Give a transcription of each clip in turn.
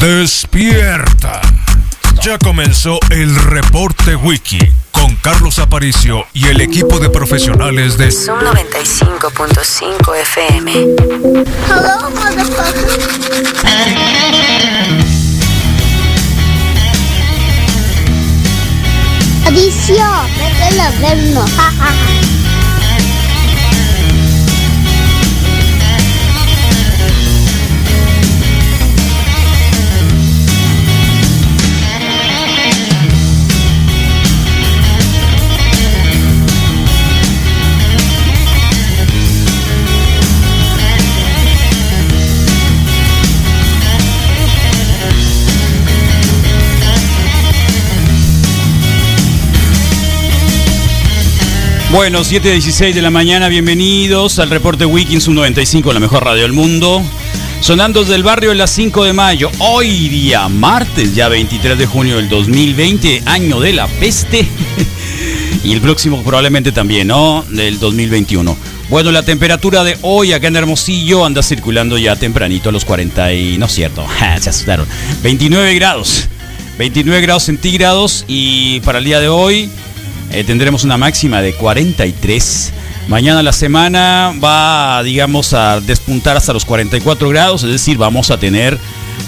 Despierta. Ya comenzó el reporte wiki con Carlos Aparicio y el equipo de profesionales de Zoom 95.5 FM. Hello. Adicio, vete a vernos. Bueno, 7.16 de la mañana, bienvenidos al reporte Wikins 95, la mejor radio del mundo. Sonando desde el barrio en las 5 de mayo, hoy día martes, ya 23 de junio del 2020, año de la peste. y el próximo probablemente también, ¿no? Del 2021. Bueno, la temperatura de hoy acá en Hermosillo anda circulando ya tempranito a los 40 y... No es cierto, se asustaron. 29 grados. 29 grados centígrados y para el día de hoy eh, tendremos una máxima de 43. Mañana la semana va, digamos, a despuntar hasta los 44 grados, es decir, vamos a tener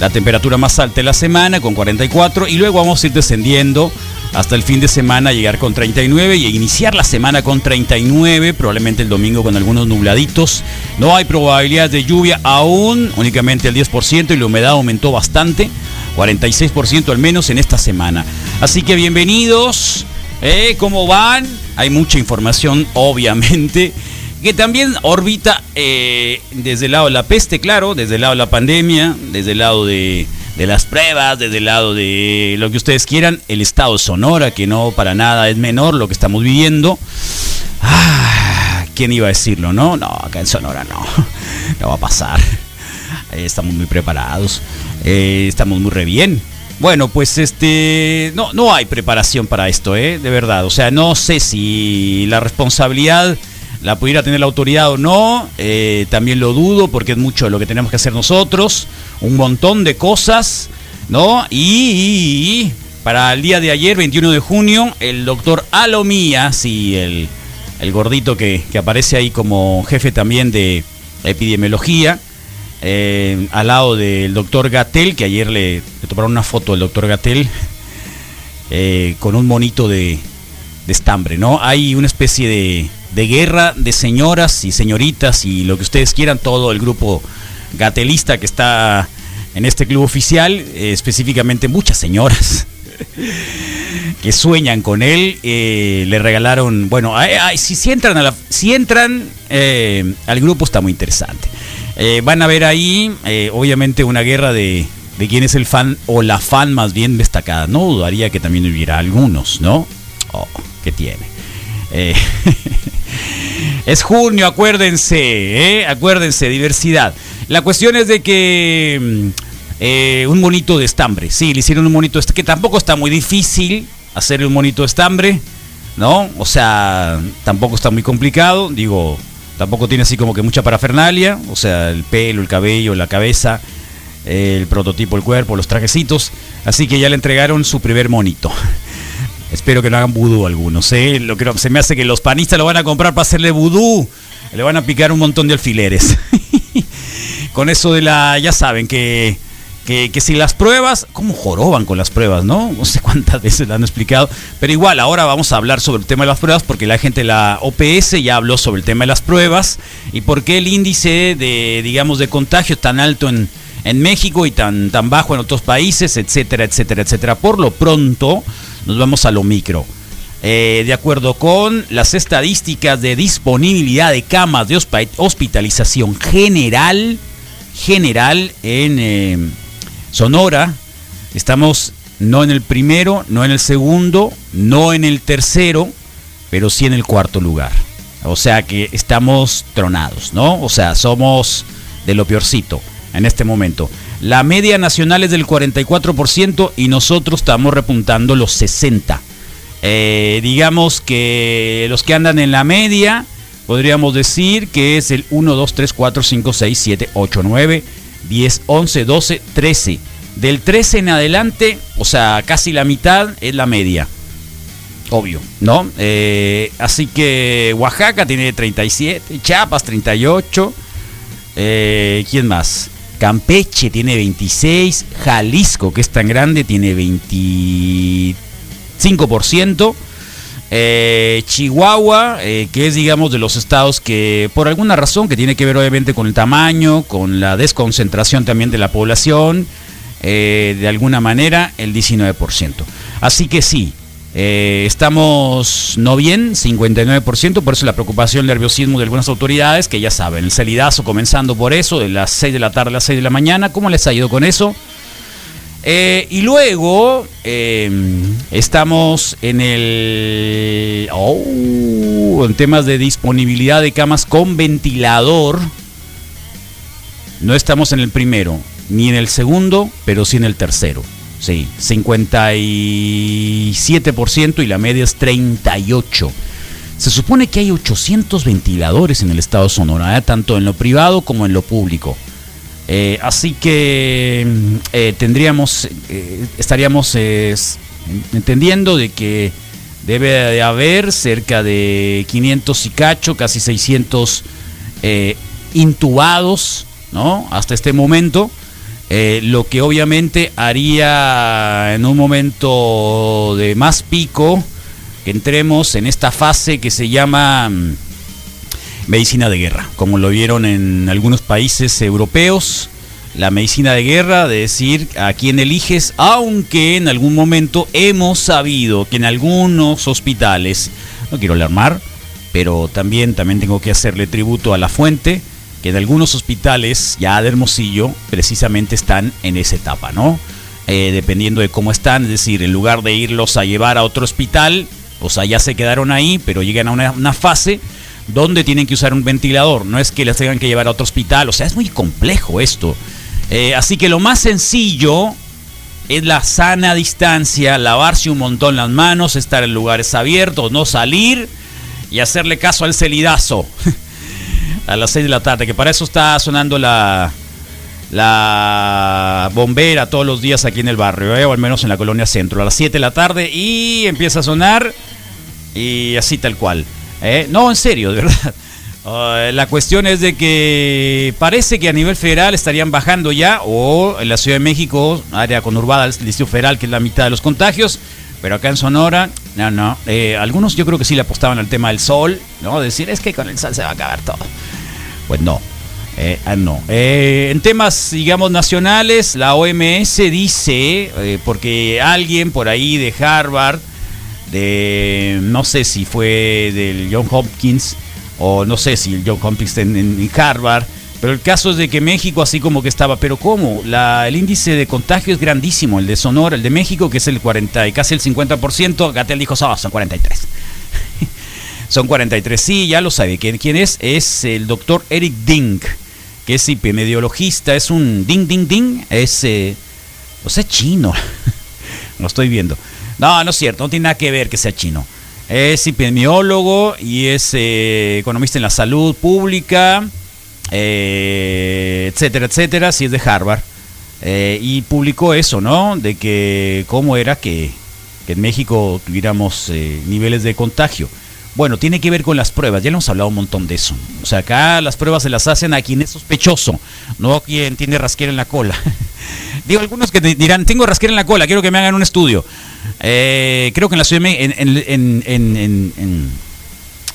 la temperatura más alta de la semana con 44 y luego vamos a ir descendiendo hasta el fin de semana, llegar con 39 y iniciar la semana con 39, probablemente el domingo con algunos nubladitos. No hay probabilidad de lluvia aún, únicamente el 10% y la humedad aumentó bastante, 46% al menos en esta semana. Así que bienvenidos. ¿Eh? ¿Cómo van? Hay mucha información, obviamente, que también orbita eh, desde el lado de la peste, claro, desde el lado de la pandemia, desde el lado de, las pruebas, desde el lado de lo que ustedes quieran, el estado de Sonora, que no para nada es menor lo que estamos viviendo. Ah, ¿Quién iba a decirlo, no? No, acá en Sonora no, no va a pasar. Estamos muy preparados, eh, estamos muy re bien. Bueno, pues este no no hay preparación para esto, ¿eh? De verdad, o sea, no sé si la responsabilidad la pudiera tener la autoridad o no, eh, también lo dudo porque es mucho lo que tenemos que hacer nosotros, un montón de cosas, ¿no? Y, para el día de ayer, 21 de junio, el doctor Alomía, sí, el, el gordito que, que aparece ahí como jefe también de epidemiología, eh, al lado del doctor Gatel, que ayer le, le tomaron una foto del doctor Gatel eh, con un monito de, estambre, ¿no? Hay una especie de, guerra de señoras y señoritas y lo que ustedes quieran, todo el grupo gatelista que está en este club oficial, eh, específicamente muchas señoras que sueñan con él, le regalaron, bueno, si, entran, si entran al grupo está muy interesante. Eh, van a ver ahí, eh, obviamente, una guerra de, de quién es el fan o la fan más bien destacada. No dudaría que también hubiera algunos, ¿no? Oh, ¿qué tiene? Eh, es junio, acuérdense, acuérdense, diversidad. La cuestión es de que mm, un monito de estambre, sí, le hicieron un monito, que tampoco está muy difícil hacer un monito de estambre, ¿no? O sea, tampoco está muy complicado, digo, tampoco tiene así como que mucha parafernalia, o sea, el pelo, el cabello, la cabeza, el prototipo, el cuerpo, los trajecitos, así que ya le entregaron su primer monito. Espero que no hagan vudú algunos, ¿eh? Lo que se me hace que los panistas lo van a comprar para hacerle vudú. Le van a picar un montón de alfileres. con eso de la. Ya saben que, que, si las pruebas. ¿Cómo joroban con las pruebas, no? No sé cuántas veces lo han explicado. Pero igual, ahora vamos a hablar sobre el tema de las pruebas porque la gente de la OPS ya habló sobre el tema de las pruebas y por qué el índice de, digamos, de contagio tan alto en, en México y tan, tan bajo en otros países, etcétera, etcétera, etcétera. Por lo pronto, nos vamos a lo micro. Eh, de acuerdo con las estadísticas de disponibilidad de camas de hospitalización general, general en eh, Sonora, estamos no en el primero, no en el segundo, no en el tercero, pero sí en el cuarto lugar. O sea que estamos tronados, ¿no? O sea, somos de lo peorcito en este momento. La media nacional es del 44% y nosotros estamos repuntando los 60%. Eh, digamos que los que andan en la media, podríamos decir que es el 1, 2, 3, 4, 5, 6, 7, 8, 9, 10, 11, 12, 13. Del 13 en adelante, o sea, casi la mitad es la media. Obvio, ¿no? Eh, así que Oaxaca tiene 37, Chiapas 38. Eh, ¿Quién más? Campeche tiene 26, Jalisco, que es tan grande, tiene 25%. Eh, Chihuahua, eh, que es digamos de los estados que por alguna razón que tiene que ver obviamente con el tamaño, con la desconcentración también de la población, eh, de alguna manera el 19%. Así que sí, eh, estamos no bien, 59%, por eso la preocupación, el nerviosismo de algunas autoridades, que ya saben, el salidazo comenzando por eso, de las 6 de la tarde a las 6 de la mañana, ¿cómo les ha ido con eso? Eh, y luego eh, estamos en el. Oh, en temas de disponibilidad de camas con ventilador. No estamos en el primero, ni en el segundo, pero sí en el tercero. Sí, 57% y la media es 38%. Se supone que hay 800 ventiladores en el estado de Sonora, ¿eh? tanto en lo privado como en lo público. Eh, así que eh, tendríamos, eh, estaríamos entendiendo de que debe de haber cerca de 500 y casi 600 eh, intubados, ¿no? Hasta este momento. Lo que obviamente haría en un momento de más pico que entremos en esta fase que se llama mm, medicina de guerra, como lo vieron en algunos países europeos. La medicina de guerra, de decir a quién eliges, aunque en algún momento hemos sabido que en algunos hospitales, no quiero alarmar, pero también, también tengo que hacerle tributo a la fuente, que en algunos hospitales ya de Hermosillo precisamente están en esa etapa, ¿no? Eh, dependiendo de cómo están, es decir, en lugar de irlos a llevar a otro hospital, o sea, ya se quedaron ahí, pero llegan a una, una fase donde tienen que usar un ventilador, no es que les tengan que llevar a otro hospital, o sea, es muy complejo esto. Eh, así que lo más sencillo es la sana distancia, lavarse un montón las manos, estar en lugares abiertos, no salir y hacerle caso al celidazo a las 6 de la tarde, que para eso está sonando la, la bombera todos los días aquí en el barrio, ¿eh? o al menos en la colonia centro, a las 7 de la tarde y empieza a sonar y así tal cual. ¿Eh? No, en serio, de verdad. Uh, la cuestión es de que parece que a nivel federal estarían bajando ya, o en la Ciudad de México, área conurbada del Distrito Federal, que es la mitad de los contagios, pero acá en Sonora, no, no. Eh, algunos yo creo que sí le apostaban al tema del sol, ¿no? Decir, es que con el sol se va a acabar todo. Pues no. Eh, ah, no. En temas, digamos, nacionales, la OMS dice, porque alguien por ahí de Harvard, de no sé si fue del John Hopkins, o no sé si el John Hopkins en, en Harvard, pero el caso es de que México así como que estaba, pero ¿cómo? La, el índice de contagio es grandísimo, el de Sonora, el de México, que es el 40 y casi el 50%, Gatel dijo, "Oh, son 43. son 43, sí, ya lo sabe. ¿Quién, es? Es el doctor Eric Ding, que es epidemiologista, es un ding, ding, ding, es, eh, o sea, chino. lo estoy viendo. No, no es cierto, no tiene nada que ver que sea chino. Es epidemiólogo y es eh, economista en la salud pública, eh, etcétera, etcétera, si es de Harvard. Eh, y publicó eso, ¿no? De que cómo era que, en México tuviéramos niveles de contagio. Bueno, tiene que ver con las pruebas, ya le hemos hablado un montón de eso. O sea, acá las pruebas se las hacen a quien es sospechoso, no a quien tiene rasquera en la cola. Digo, algunos que dirán, tengo rasquera en la cola, quiero que me hagan un estudio. Eh, creo que en la Ciudad en, en, en,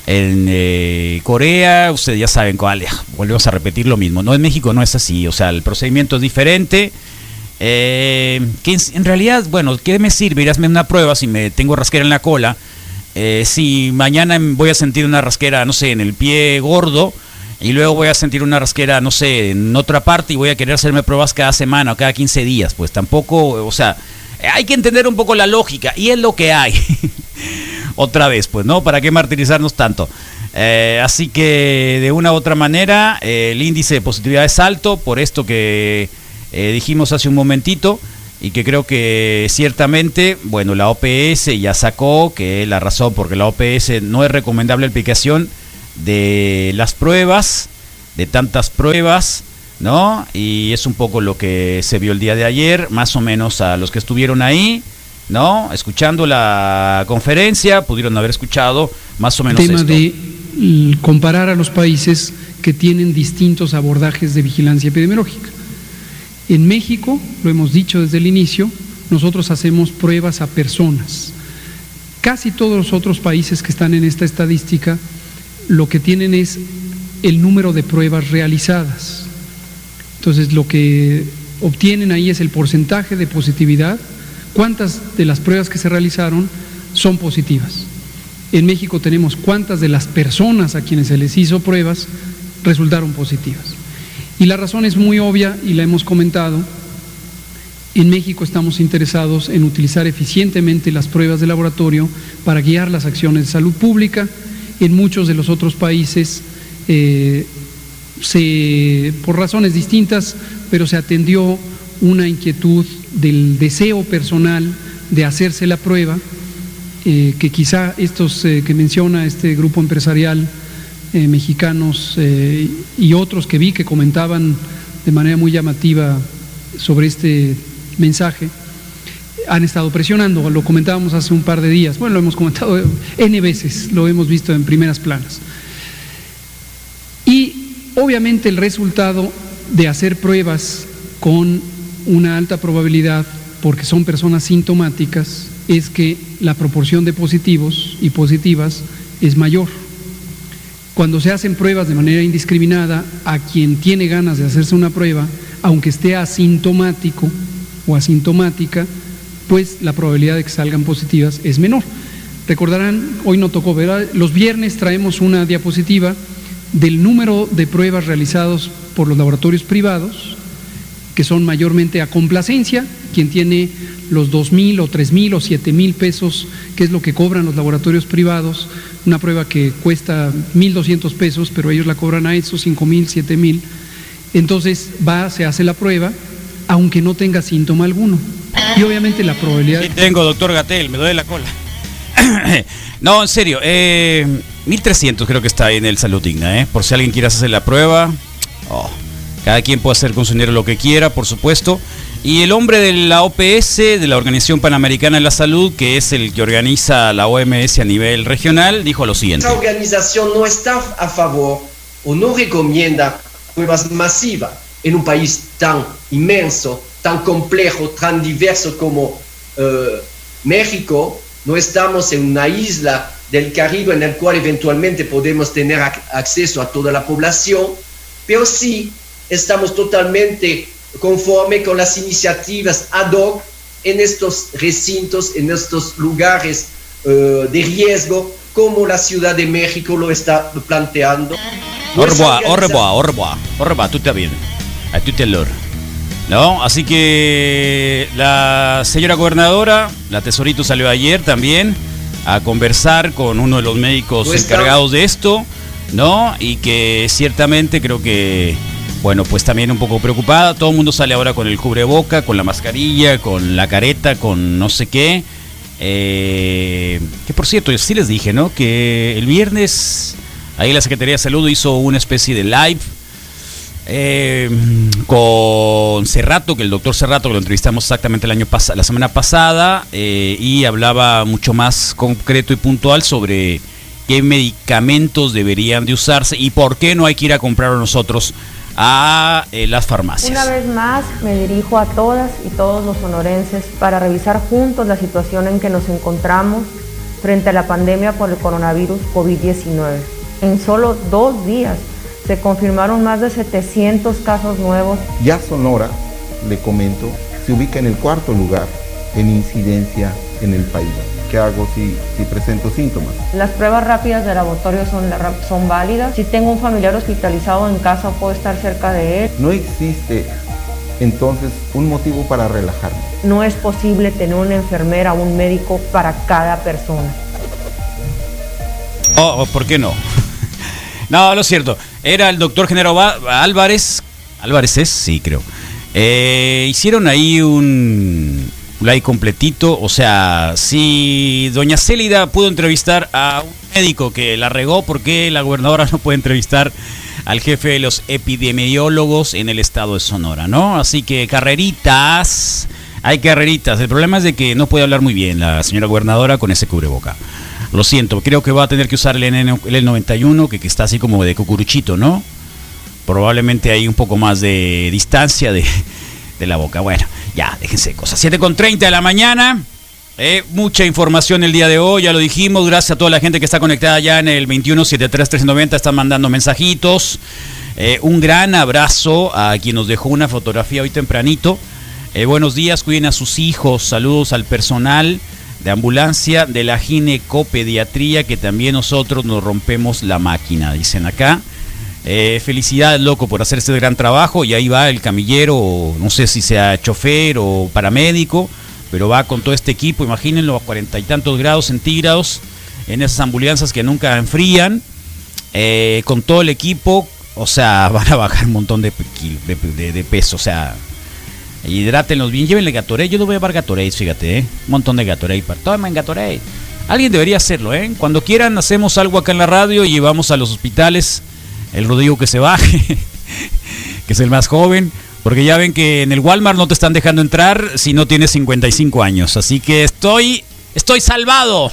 en, eh, Corea, ustedes ya saben volvemos a repetir lo mismo. No, en México no es así, o sea, el procedimiento es diferente. Eh, que en, en realidad, bueno, ¿qué me sirve ir a hacerme una prueba si me tengo rasquera en la cola? Eh, si mañana voy a sentir una rasquera, no sé, en el pie gordo, y luego voy a sentir una rasquera, no sé, en otra parte y voy a querer hacerme pruebas cada semana o cada 15 días, pues tampoco, o sea, hay que entender un poco la lógica y es lo que hay. Otra vez, pues, ¿no? ¿Para qué martirizarnos tanto? Eh, así que de una u otra manera, eh, el índice de positividad es alto, por esto que eh, dijimos hace un momentito, y que creo que ciertamente, bueno, la OPS ya sacó que la razón porque la OPS no es recomendable la aplicación de las pruebas, de tantas pruebas, ¿no? Y es un poco lo que se vio el día de ayer, más o menos a los que estuvieron ahí, ¿no? Escuchando la conferencia, pudieron haber escuchado más o menos tema esto. de comparar a los países que tienen distintos abordajes de vigilancia epidemiológica. En México, lo hemos dicho desde el inicio, nosotros hacemos pruebas a personas. Casi todos los otros países que están en esta estadística lo que tienen es el número de pruebas realizadas. Entonces, lo que obtienen ahí es el porcentaje de positividad, cuántas de las pruebas que se realizaron son positivas. En México tenemos cuántas de las personas a quienes se les hizo pruebas resultaron positivas. Y la razón es muy obvia y la hemos comentado. En México estamos interesados en utilizar eficientemente las pruebas de laboratorio para guiar las acciones de salud pública. En muchos de los otros países, eh, se, por razones distintas, pero se atendió una inquietud del deseo personal de hacerse la prueba, eh, que quizá estos eh, que menciona este grupo empresarial eh, mexicanos eh, y otros que vi que comentaban de manera muy llamativa sobre este mensaje, han estado presionando, lo comentábamos hace un par de días, bueno, lo hemos comentado N veces, lo hemos visto en primeras planas. Y obviamente el resultado de hacer pruebas con una alta probabilidad, porque son personas sintomáticas, es que la proporción de positivos y positivas es mayor. Cuando se hacen pruebas de manera indiscriminada, a quien tiene ganas de hacerse una prueba, aunque esté asintomático o asintomática, pues la probabilidad de que salgan positivas es menor. Recordarán, hoy no tocó ver, los viernes traemos una diapositiva del número de pruebas realizados por los laboratorios privados, que son mayormente a complacencia, quien tiene los dos mil o tres mil o siete mil pesos, que es lo que cobran los laboratorios privados, una prueba que cuesta mil doscientos pesos, pero ellos la cobran a esos cinco mil, siete mil. Entonces va, se hace la prueba, aunque no tenga síntoma alguno. Y obviamente la probabilidad. Sí tengo, doctor Gatel, me duele la cola. no, en serio, eh, 1300 creo que está ahí en el Salud Digna, ¿eh? Por si alguien quiere hacer la prueba. Oh, cada quien puede hacer con su dinero lo que quiera, por supuesto. Y el hombre de la OPS, de la Organización Panamericana de la Salud, que es el que organiza la OMS a nivel regional, dijo lo siguiente. Esta organización no está a favor o no recomienda pruebas masivas en un país tan inmenso, tan complejo, tan diverso como eh, México. No estamos en una isla del Caribe en el cual eventualmente podemos tener ac- acceso a toda la población, pero sí estamos totalmente conforme con las iniciativas ad hoc en estos recintos, en estos lugares eh, de riesgo, como la Ciudad de México lo está planteando. Au Nuestra revoir, au organización- revoir, au revoir, au revoir, tout está bien. A à l'heure. ¿No? Así que la señora gobernadora, la tesorito salió ayer también a conversar con uno de los médicos encargados de esto, ¿no? Y que ciertamente creo que, bueno, pues también un poco preocupada. Todo el mundo sale ahora con el cubreboca, con la mascarilla, con la careta, con no sé qué. Eh, que por cierto, sí les dije, ¿no? Que el viernes ahí la Secretaría de Salud hizo una especie de live eh, con Cerrato, que el doctor Cerrato, que lo entrevistamos exactamente el año pas- la semana pasada, eh, y hablaba mucho más concreto y puntual sobre qué medicamentos deberían de usarse y por qué no hay que ir a comprarlos nosotros a eh, las farmacias. Una vez más me dirijo a todas y todos los sonorenses para revisar juntos la situación en que nos encontramos frente a la pandemia por el coronavirus COVID-19. En solo dos días se confirmaron más de 700 casos nuevos Ya Sonora, le comento, se ubica en el cuarto lugar en incidencia en el país. ¿Qué hago si, si presento síntomas? Las pruebas rápidas de laboratorio son, son válidas. Si tengo un familiar hospitalizado en casa, puedo estar cerca de él. No existe entonces un motivo para relajarme. No es posible tener una enfermera o un médico para cada persona. Oh, oh, ¿por qué no? no, lo cierto. Era el doctor Genaro Álvarez. Álvarez es, sí, creo. Eh, hicieron ahí un live completito. O sea, si doña Célida pudo entrevistar a un médico que la regó, ¿por qué la gobernadora no puede entrevistar al jefe de los epidemiólogos en el estado de Sonora, ¿no? Así que carreritas, hay carreritas. El problema es de que no puede hablar muy bien la señora gobernadora con ese cubreboca. Lo siento, creo que va a tener que usar el, el 91 que, que está así como de cucuruchito, ¿no? Probablemente hay un poco más de distancia de, de la boca. Bueno, ya, déjense cosas. 7 con 30 de la mañana. Eh, mucha información el día de hoy, ya lo dijimos. Gracias a toda la gente que está conectada ya en el 2173-390. Están mandando mensajitos. Eh, un gran abrazo a quien nos dejó una fotografía hoy tempranito. Eh, buenos días, cuiden a sus hijos. Saludos al personal de ambulancia de la ginecopediatría que también nosotros nos rompemos la máquina, dicen acá. Eh, felicidades, loco, por hacer este gran trabajo. Y ahí va el camillero, no sé si sea chofer o paramédico, pero va con todo este equipo. Imagínenlo a cuarenta y tantos grados centígrados en esas ambulancias que nunca enfrían. Eh, con todo el equipo, o sea, van a bajar un montón de peso. O sea, hidrátenlos bien, llévenle Gatorade. Yo no voy a llevar Gatorade, fíjate, ¿eh? un montón de Gatorade. Para, tomen Gatorade. Alguien debería hacerlo, ¿eh? Cuando quieran, hacemos algo acá en la radio y llevamos a los hospitales el Rodrigo que se baje, que es el más joven, porque ya ven que en el Walmart no te están dejando entrar si no tienes 55 años. Así que estoy, estoy salvado,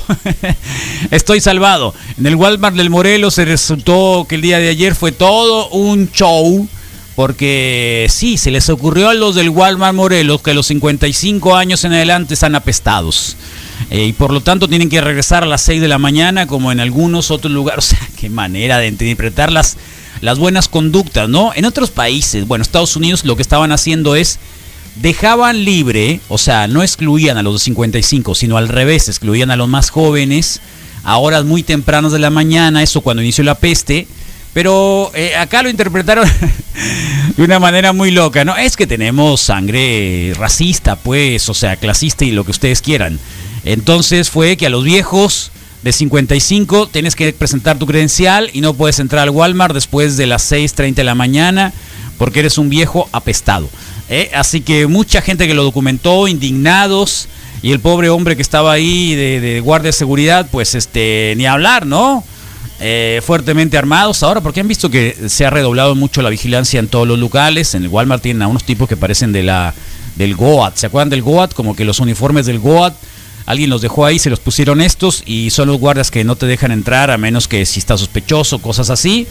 estoy salvado. En el Walmart del Morelos se resultó que el día de ayer fue todo un show. Porque sí, se les ocurrió a los del Walmart Morelos que a los 55 años en adelante están apestados. Eh, y por lo tanto tienen que regresar a las 6 de la mañana como en algunos otros lugares. O sea, qué manera de interpretar las, las buenas conductas, ¿no? En otros países, bueno, Estados Unidos lo que estaban haciendo es dejaban libre, o sea, no excluían a los de 55, sino al revés, excluían a los más jóvenes a horas muy tempranas de la mañana, eso cuando inició la peste. Pero eh, acá lo interpretaron de una manera muy loca, ¿no? Es que tenemos sangre racista, pues, o sea, clasista y lo que ustedes quieran. Entonces fue que a los viejos de 55 tienes que presentar tu credencial y no puedes entrar al Walmart después de las 6.30 de la mañana porque eres un viejo apestado. ¿eh? Así que mucha gente que lo documentó, indignados, y el pobre hombre que estaba ahí de, guardia de seguridad, pues este, ni hablar, ¿no? Eh, fuertemente armados ahora porque han visto que se ha redoblado mucho la vigilancia en todos los locales. En el Walmart tienen a unos tipos que parecen de la del GOAT. ¿Se acuerdan del GOAT? Como que los uniformes del GOAT. Alguien los dejó ahí, se los pusieron estos y son los guardias que no te dejan entrar a menos que si está sospechoso, cosas así.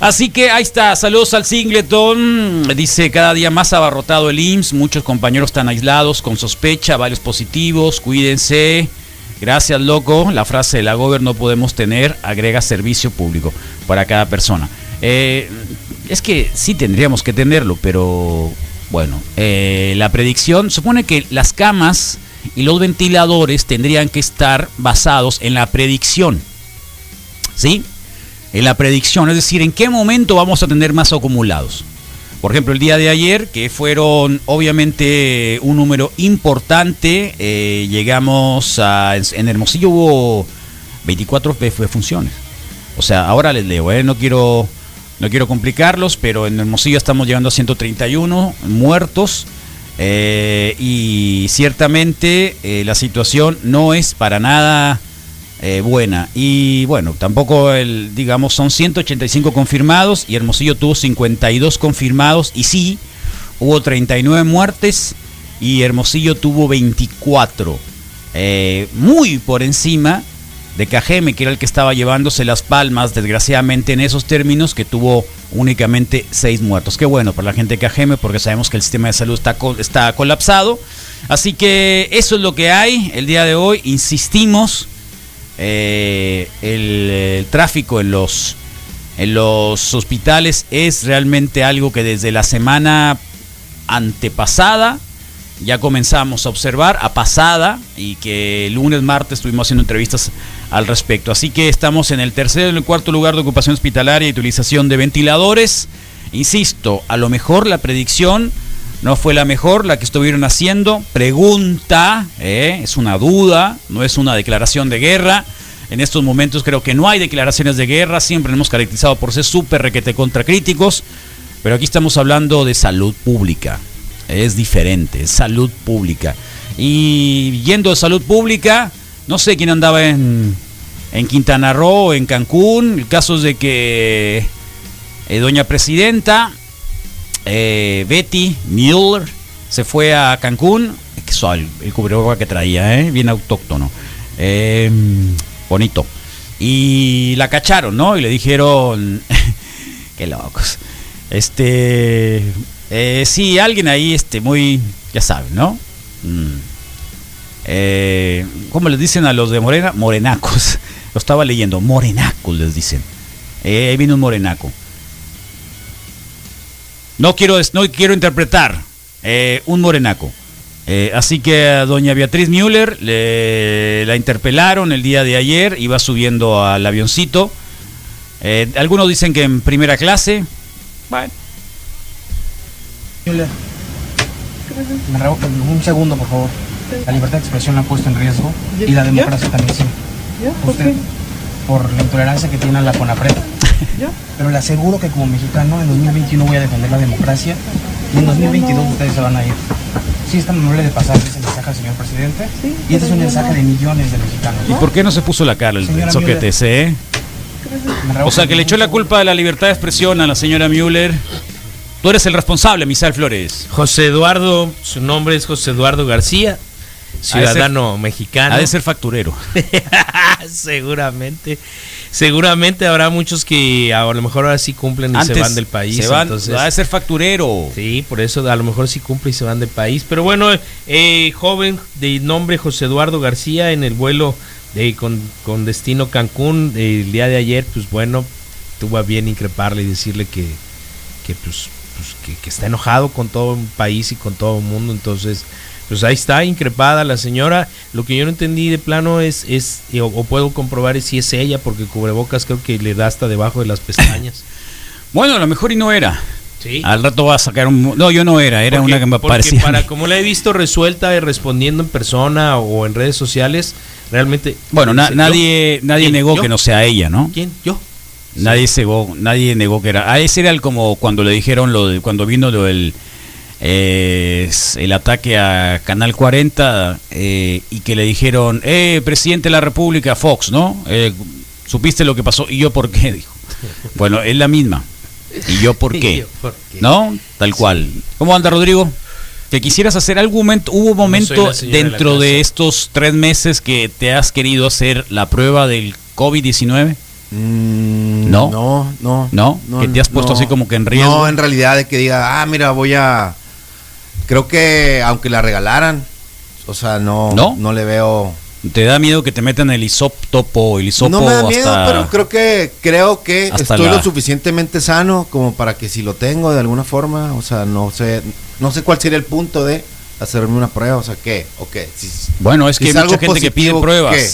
Así que ahí está, saludos al Singleton. Dice cada día más abarrotado el IMSS, muchos compañeros están aislados con sospecha, varios positivos, cuídense. Gracias, loco. La frase de la Gober no podemos tener, agrega servicio público para cada persona. Eh, es que sí tendríamos que tenerlo, pero bueno, eh, la predicción supone que las camas y los ventiladores tendrían que estar basados en la predicción. ¿Sí? En la predicción, es decir, en qué momento vamos a tener más acumulados. Por ejemplo, el día de ayer, que fueron obviamente un número importante, eh, llegamos a. En Hermosillo hubo 24 funciones. O sea, ahora les leo, eh, no quiero. No quiero complicarlos, pero en Hermosillo estamos llegando a 131 muertos. Eh, y ciertamente eh, la situación no es para nada eh, buena. Y bueno, tampoco, el, digamos, son 185 confirmados y Hermosillo tuvo 52 confirmados y sí, hubo 39 muertes y Hermosillo tuvo 24. Eh, muy por encima de Cajeme, que era el que estaba llevándose las palmas, desgraciadamente en esos términos, que tuvo únicamente 6 muertos. Qué bueno para la gente de Cajeme, porque sabemos que el sistema de salud está, está colapsado. Así que eso es lo que hay el día de hoy. Insistimos eh, el, el, tráfico en los, en los hospitales es realmente algo que desde la semana antepasada ya comenzamos a observar, a pasada, y que lunes, martes estuvimos haciendo entrevistas al respecto. Así que estamos en el tercer y el cuarto lugar de ocupación hospitalaria y utilización de ventiladores. Insisto, a lo mejor la predicción no fue la mejor, la que estuvieron haciendo. Pregunta, ¿eh? es una duda, no es una declaración de guerra. En estos momentos creo que no hay declaraciones de guerra, siempre hemos caracterizado por ser súper requete contra críticos, pero aquí estamos hablando de salud pública. Es diferente, es salud pública. Y yendo de salud pública, no sé quién andaba en, en Quintana Roo, en Cancún. El caso es de que Eh, doña Presidenta, eh, Betty Mueller, se fue a Cancún. Que suave el, cubrebocas que traía, ¿eh? bien autóctono. Eh, bonito. Y la cacharon, ¿no? Y le dijeron, qué locos. Este, eh, sí, alguien ahí, este, muy, ya saben, ¿no? Mm. Eh, ¿Cómo les dicen a los de Morena? Morenacos. Lo estaba leyendo, morenacos les dicen. Eh, ahí viene un morenaco. No quiero, no quiero interpretar eh, un morenaco. Eh, así que a doña Beatriz Müller le, la interpelaron el día de ayer, iba subiendo al avioncito. Algunos dicen que en primera clase. Bueno, Julia, me un segundo, por favor. La libertad de expresión la ha puesto en riesgo y la democracia también sí. Usted, por la intolerancia que tiene a la CONAPRED. Pero le aseguro que como mexicano en 2021 voy a defender la democracia y en 2022 ustedes se van a ir. Sí, es tan amable de pasar ese mensaje al señor presidente y este es un mensaje de millones de mexicanos. ¿y por qué no se puso la cara el, Señora soquete eh? O sea, que le echó la culpa de la libertad de expresión a la señora Müller. Tú eres el responsable, Misael Flores. José Eduardo, su nombre es José Eduardo García, ciudadano mexicano. Ha de ser facturero. seguramente. Seguramente habrá muchos que a lo mejor ahora sí cumplen y se van del país. se van- entonces, ha de ser facturero. Sí, por eso a lo mejor sí cumple y se van del país. Pero bueno, eh, joven de nombre José Eduardo García en el vuelo de con, con destino Cancún eh, el día de ayer, pues bueno, tuvo a bien increparle y decirle que, que pues, pues, que, que está enojado con todo el país y con todo el mundo. Entonces, pues ahí está, increpada la señora. Lo que yo no entendí de plano es, es o, o puedo comprobar es si es ella, porque el cubrebocas creo que le da hasta debajo de las pestañas. Bueno, a lo mejor y no era. Sí. Al rato va a sacar un... No, yo no era, era Porque- una que me porque parecía... para como la he visto resuelta y respondiendo en persona o en redes sociales, realmente. Bueno, na- nadie, ¿yo? nadie ¿Quién? negó ¿Yo? que no sea ella, ¿no? ¿Quién? Yo. Nadie, negó, nadie negó que era. Ah, ese era el como cuando le dijeron lo de, cuando vino lo del eh, s- el ataque a Canal 40 eh, y que le dijeron, eh, presidente de la República, Fox, ¿no? Eh, ¿Supiste lo que pasó? ¿Y yo por qué? Dijo. Bueno, es la misma. ¿Y yo por ¿Y qué? yo por qué? ¿No? Tal cual. ¿Cómo anda, Rodrigo? ¿Que quisieras hacer algún momento? ¿Hubo momento de dentro de estos tres meses que te has querido hacer la prueba del COVID-19? Mm, ¿No? No, no. ¿No? ¿Que te has puesto así como que en riesgo? No, en realidad de que diga, ah, mira, voy a. Creo que aunque la regalaran, o sea, no, ¿No? no le veo. ¿Te da miedo que te metan el isótopo, el hisopo no me da miedo, hasta... pero creo que creo que estoy la- lo suficientemente sano como para que si lo tengo de alguna forma, o sea, no sé, no sé cuál sería el punto de hacerme una prueba, o sea, ¿qué? ¿O qué? Si- Bueno, es si que hay mucha gente que pide pruebas. ¿qué?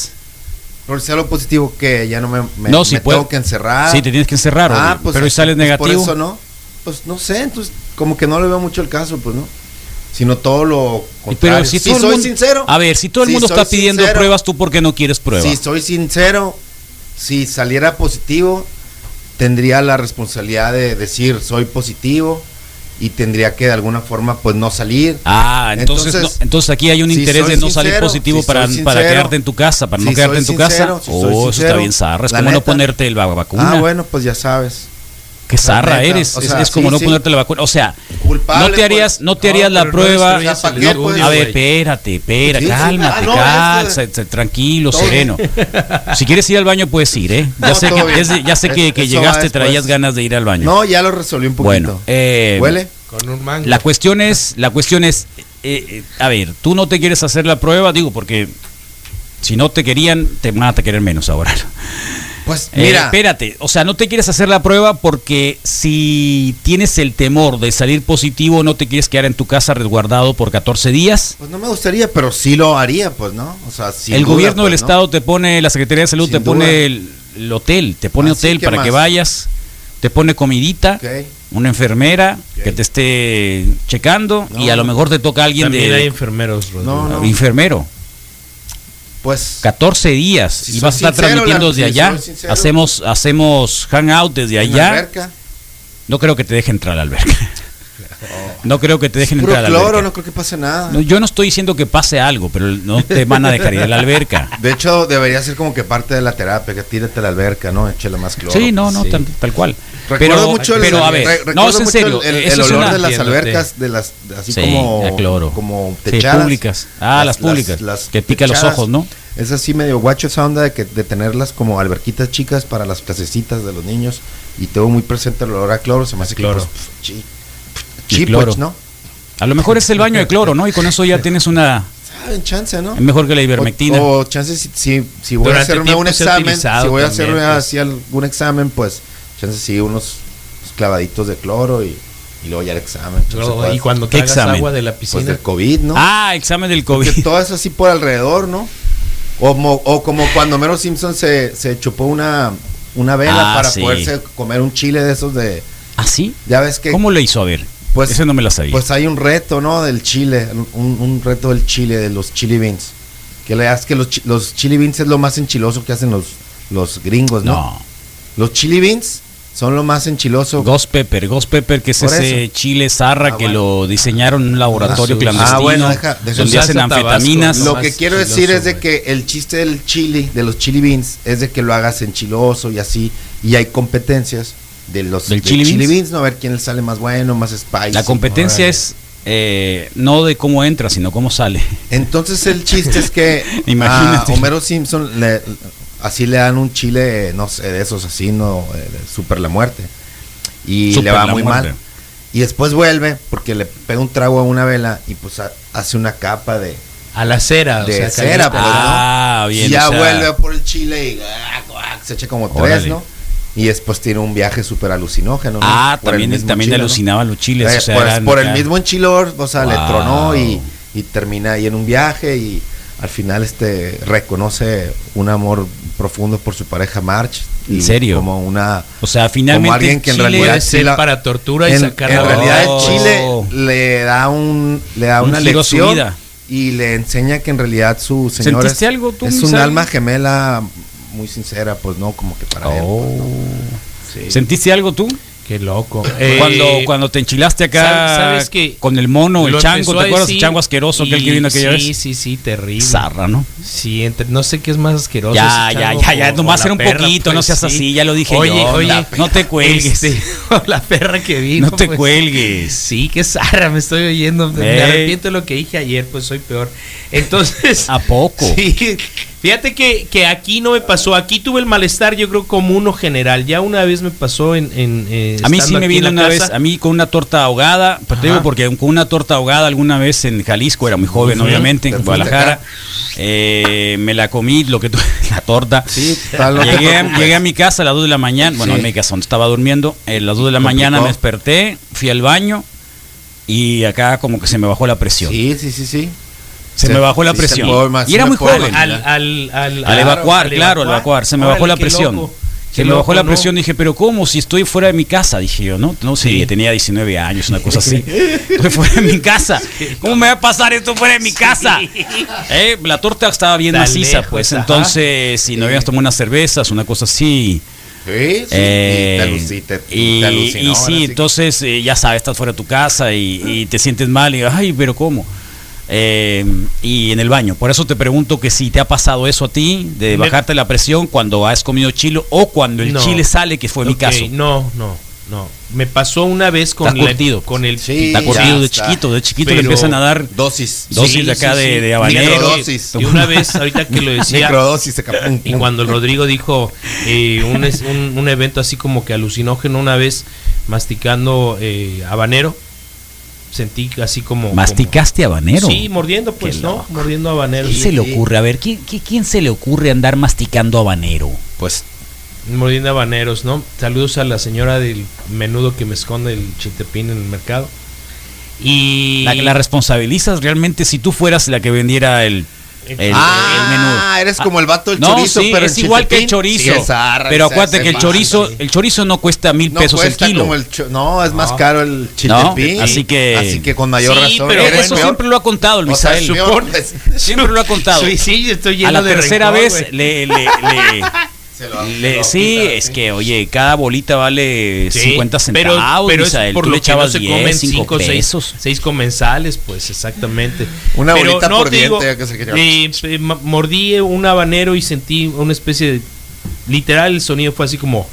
Pero si algo positivo que ya no me, me- No, si me puede- tengo que encerrar. Sí, te tienes que encerrar, Ah, pues, pero si sales pues, negativo. Por eso no. Pues no sé, entonces como que no le veo mucho el caso, pues no. Sino todo lo contrario. Pero si, si el soy mundo- sincero. A ver, si todo el si mundo está pidiendo sincero, pruebas, ¿tú por qué no quieres pruebas? Si soy sincero, si saliera positivo, tendría la responsabilidad de decir soy positivo y tendría que de alguna forma pues no salir. Ah, entonces, Entonces, no- entonces aquí hay un si interés de no salir sincero, positivo si para, soy para sincero, quedarte en tu casa, para no quedarte en tu sincero, casa. oh, eso está sincero, bien zarra. Es la como no neta. ponerte la vacuna. Ah, bueno, pues ya sabes. Qué zarra neta, eres. o es, sea, es como sí, no sí. ponerte la vacuna. O sea, Culpable, no te harías, pues. no te No, harías la no prueba. A ver, espérate, espera, Sí, sí, cálmate, ah, de- tranquilo, Todo sereno. Si quieres ir al baño, puedes ir, ¿eh? Ya No, sé, que, ya sé- ya sé que, llegaste, traías ganas de ir al baño. No, ya lo resolví un poquito. bueno, eh, ¿Huele? Con un mango. La cuestión es, la cuestión es, eh, eh, a ver, tú no te quieres hacer la prueba, digo, porque si no te querían, te van a querer menos ahora. Pues Eh, mira, espérate, o sea, no te quieres hacer la prueba porque si tienes el temor de salir positivo, no te quieres quedar en tu casa resguardado por 14 días. pues no me gustaría, pero sí lo haría, pues, ¿no? O sea, el duda, gobierno pues, del ¿no? estado te pone, la Secretaría de Salud Sin te pone el, el hotel, te pone Ah, hotel ¿qué para que vayas, te pone comidita, una enfermera que te esté checando y a lo mejor te toca alguien También de hay enfermeros, Rodrigo. No, no. enfermero. Pues 14 días Si y vas a estar sincero, transmitiendo desde si allá. sincero. hacemos hacemos hangout desde allá. No creo que te deje entrar a la alberca. No creo que te dejen Puro entrar a la cloro, alberca. no creo que pase nada. No, yo no estoy diciendo que pase algo, pero no te van a dejar ir a la alberca. De hecho, debería ser como que parte de la terapia, que tírate a la alberca, ¿no? Échale más cloro. Sí, no, no, Tal, tal cual. Recuerdo pero, mucho el, pero a ver, re- no, es en serio. el, olor una- de las albercas, de las, así Sí, como, a cloro. como Sí, techadas. públicas. Ah, las públicas, que pica los ojos, ¿no? Es así medio guacho esa onda de, que, de tenerlas como alberquitas chicas para las clasecitas de los niños. Y tengo muy presente el olor a cloro, se me hace Cloro. cloro. Que, pues, cloro. pues, ¿no? A lo mejor es el baño de cloro, ¿no? Y con eso ya tienes una. Saben, chance, ¿no? Es mejor que la ivermectina. O, o chance si, si, si voy a hacerme un examen, si voy a hacerme pues. así algún examen, pues chance sí unos clavaditos de cloro y, y luego ya el examen. pues, y cuando ¿Qué tragas examen? agua de la pues piscina. del COVID, ¿no? Ah, examen del Porque COVID. todo eso así por alrededor, ¿no? O, mo- o como cuando Mero Simpson se, se chupó una, una vela Ah, para sí. poderse comer un chile de esos de... ¿Ah, sí? Ya ves que... ¿Cómo le hizo? A ver. Pues, Ese no me la sabía. Pues hay un reto, ¿no? Del chile, un, un reto del chile, de los chili beans. Que le das que los, los chili beans es lo más enchiloso que hacen los, los gringos, ¿no? no. Los chili beans son lo más enchiloso. Ghost Pepper, Ghost Pepper, que es Por ese eso. chile zarra Ah, que bueno. lo diseñaron en un laboratorio Ah, clandestino. ah, bueno, deja- deja donde hacen anfetaminas. Tabasco, Lo que quiero chiloso, decir es de que el chiste del chili, de los chili beans, es de que lo hagas enchiloso y así. Y hay competencias de los ¿Del de chili chili, beans? beans? no a ver quién le sale más bueno, más spicy. La competencia es eh, no de cómo entra, sino cómo sale. Entonces el chiste es que Imagínate. a Homero Simpson le, así le dan un chile, no sé, de esos así, no, eh, super la muerte. Y le va muy muerte. mal. Y después vuelve porque le pega un trago a una vela y pues ha- hace una capa de, A la cera. o de sea, cera, pues, ¿no? Ah, bien, Y ya o sea- vuelve por el chile y guac, se echa como tres. ¿no? Y después tiene un viaje súper alucinógeno. ¿no? Ah, Por también, también le ¿no? los chiles. Eh, o sea, eran por el mismo enchilor, o sea, le tronó y, y termina ahí en un viaje y al final este reconoce un amor profundo por su pareja March. ¿En y serio? Como una O sea, finalmente. como alguien que en realidad para tortura y en, en realidad Oh. Chile le da un le da Un una lección y le enseña que en realidad su señor es, ¿Sentiste algo tú, es un alma gemela muy sincera, pues no como que para él. Oh. Sí. ¿Sentiste algo tú? Qué loco. cuando, Eh, cuando te enchilaste acá ¿sabes- qué? con el mono, el chango, ¿te acuerdas? El chango asqueroso, que y- vino aquella sí, vez. Sí, sí, terrible. Zarra, ¿no? Sí, entre- no sé qué es más asqueroso. Ya, ese ya, ya, ya, nomás era un perra, poquito, no pues, seas sí. así, ya lo dije oye, yo. Oye, no te cuelgues. este, la perra que vino. No te pues, cuelgues. Sí, qué zarra, me estoy oyendo. Me arrepiento de lo que dije ayer, pues soy peor. Entonces. ¿A poco? Sí, fíjate que, que aquí no me pasó. Aquí tuve el malestar, yo creo, como uno general. Ya una vez me pasó en. en, eh, A mí sí me en vino una vez, a mí con una torta ahogada, pero te digo porque con una torta ahogada alguna vez en Jalisco, era muy joven obviamente, en Guadalajara, eh, me la comí, lo que tu- la torta. Sí, llegué, llegué a mi casa a las 2 de la mañana, bueno, Sí. a mi casa donde estaba durmiendo, a las 2 de la mañana me desperté, fui al baño y acá como que se me bajó la presión. Sí, sí, sí, sí. Se Se- me bajó la sí presión. puede y era muy joven. Al, al, al, Al evacuar, claro, al evacuar. Se me bajó la presión. loco. Se me bajó la ¿no? presión. Dije, pero ¿cómo? Si estoy fuera de mi casa. Dije yo, ¿no? No sé, Sí. tenía 19 años, una cosa así. Estoy fuera de mi casa. ¿Cómo me va a pasar esto fuera de mi casa? Eh, la torta estaba bien Está maciza, lejos, pues. ajá. Entonces, si no habías tomado unas cervezas, una cosa así. Sí, sí, Eh, y te te- y, te alucinó, y sí. entonces eh, ya sabes, estás fuera de tu casa y, y te sientes mal y ay, pero ¿cómo? Eh, y en el baño. Por eso te pregunto que si te ha pasado eso a ti, de bajarte la presión cuando has comido chile o cuando el No. chile sale, que fue mi caso. No, no, no. Me pasó una vez con, Está la- con el Sí, Está ya curtido de chiquito, de chiquito le Pero- empiezan a dar Dosis. dosis Sí, de acá sí, de, sí. de habanero. Y una vez, ahorita que lo decía, Microdosis. y cuando el Rodrigo dijo eh, un, un, un evento así como que alucinógeno, una vez masticando eh, habanero, sentí así como... ¿Masticaste habanero? como- sí, mordiendo pues, ¿no? Mordiendo habanero. ¿Qué sí. se le ocurre? A ver, ¿quién, quién, quién se le ocurre andar masticando habanero? Pues Mordiendo habaneros, ¿no? Saludos a la señora del menudo que me esconde el chiltepín en el mercado. Y... La, la responsabilizas realmente si tú fueras la que vendiera el, el, el Ah, menú. eres como el vato del no, chorizo, sí, pero es igual que el chorizo. Sí, es zarra, pero acuérdate que el chorizo, sí. el chorizo no cuesta mil No pesos el kilo. como el cho- no, es más caro el ¿no? chiltepín. Así que Así que con mayor Sí, razón. pero eres eso peor. siempre lo ha contado el O sea, Misael. siempre lo ha contado. Sí, sí, estoy lleno a la de tercera rencor, vez güey. le, le, le, Se lo- Le- se lo sí, es que, oye, cada bolita vale Sí, 50 pero- centavos. pero, es por tú lo le que no echabas se 10, comen 5 cinco, seis, pesos. seis comensales, pues exactamente. Una Pero bolita no, por te diente, digo, ya que se quería- eh, eh, mordí un habanero y sentí una especie de literal el sonido fue así como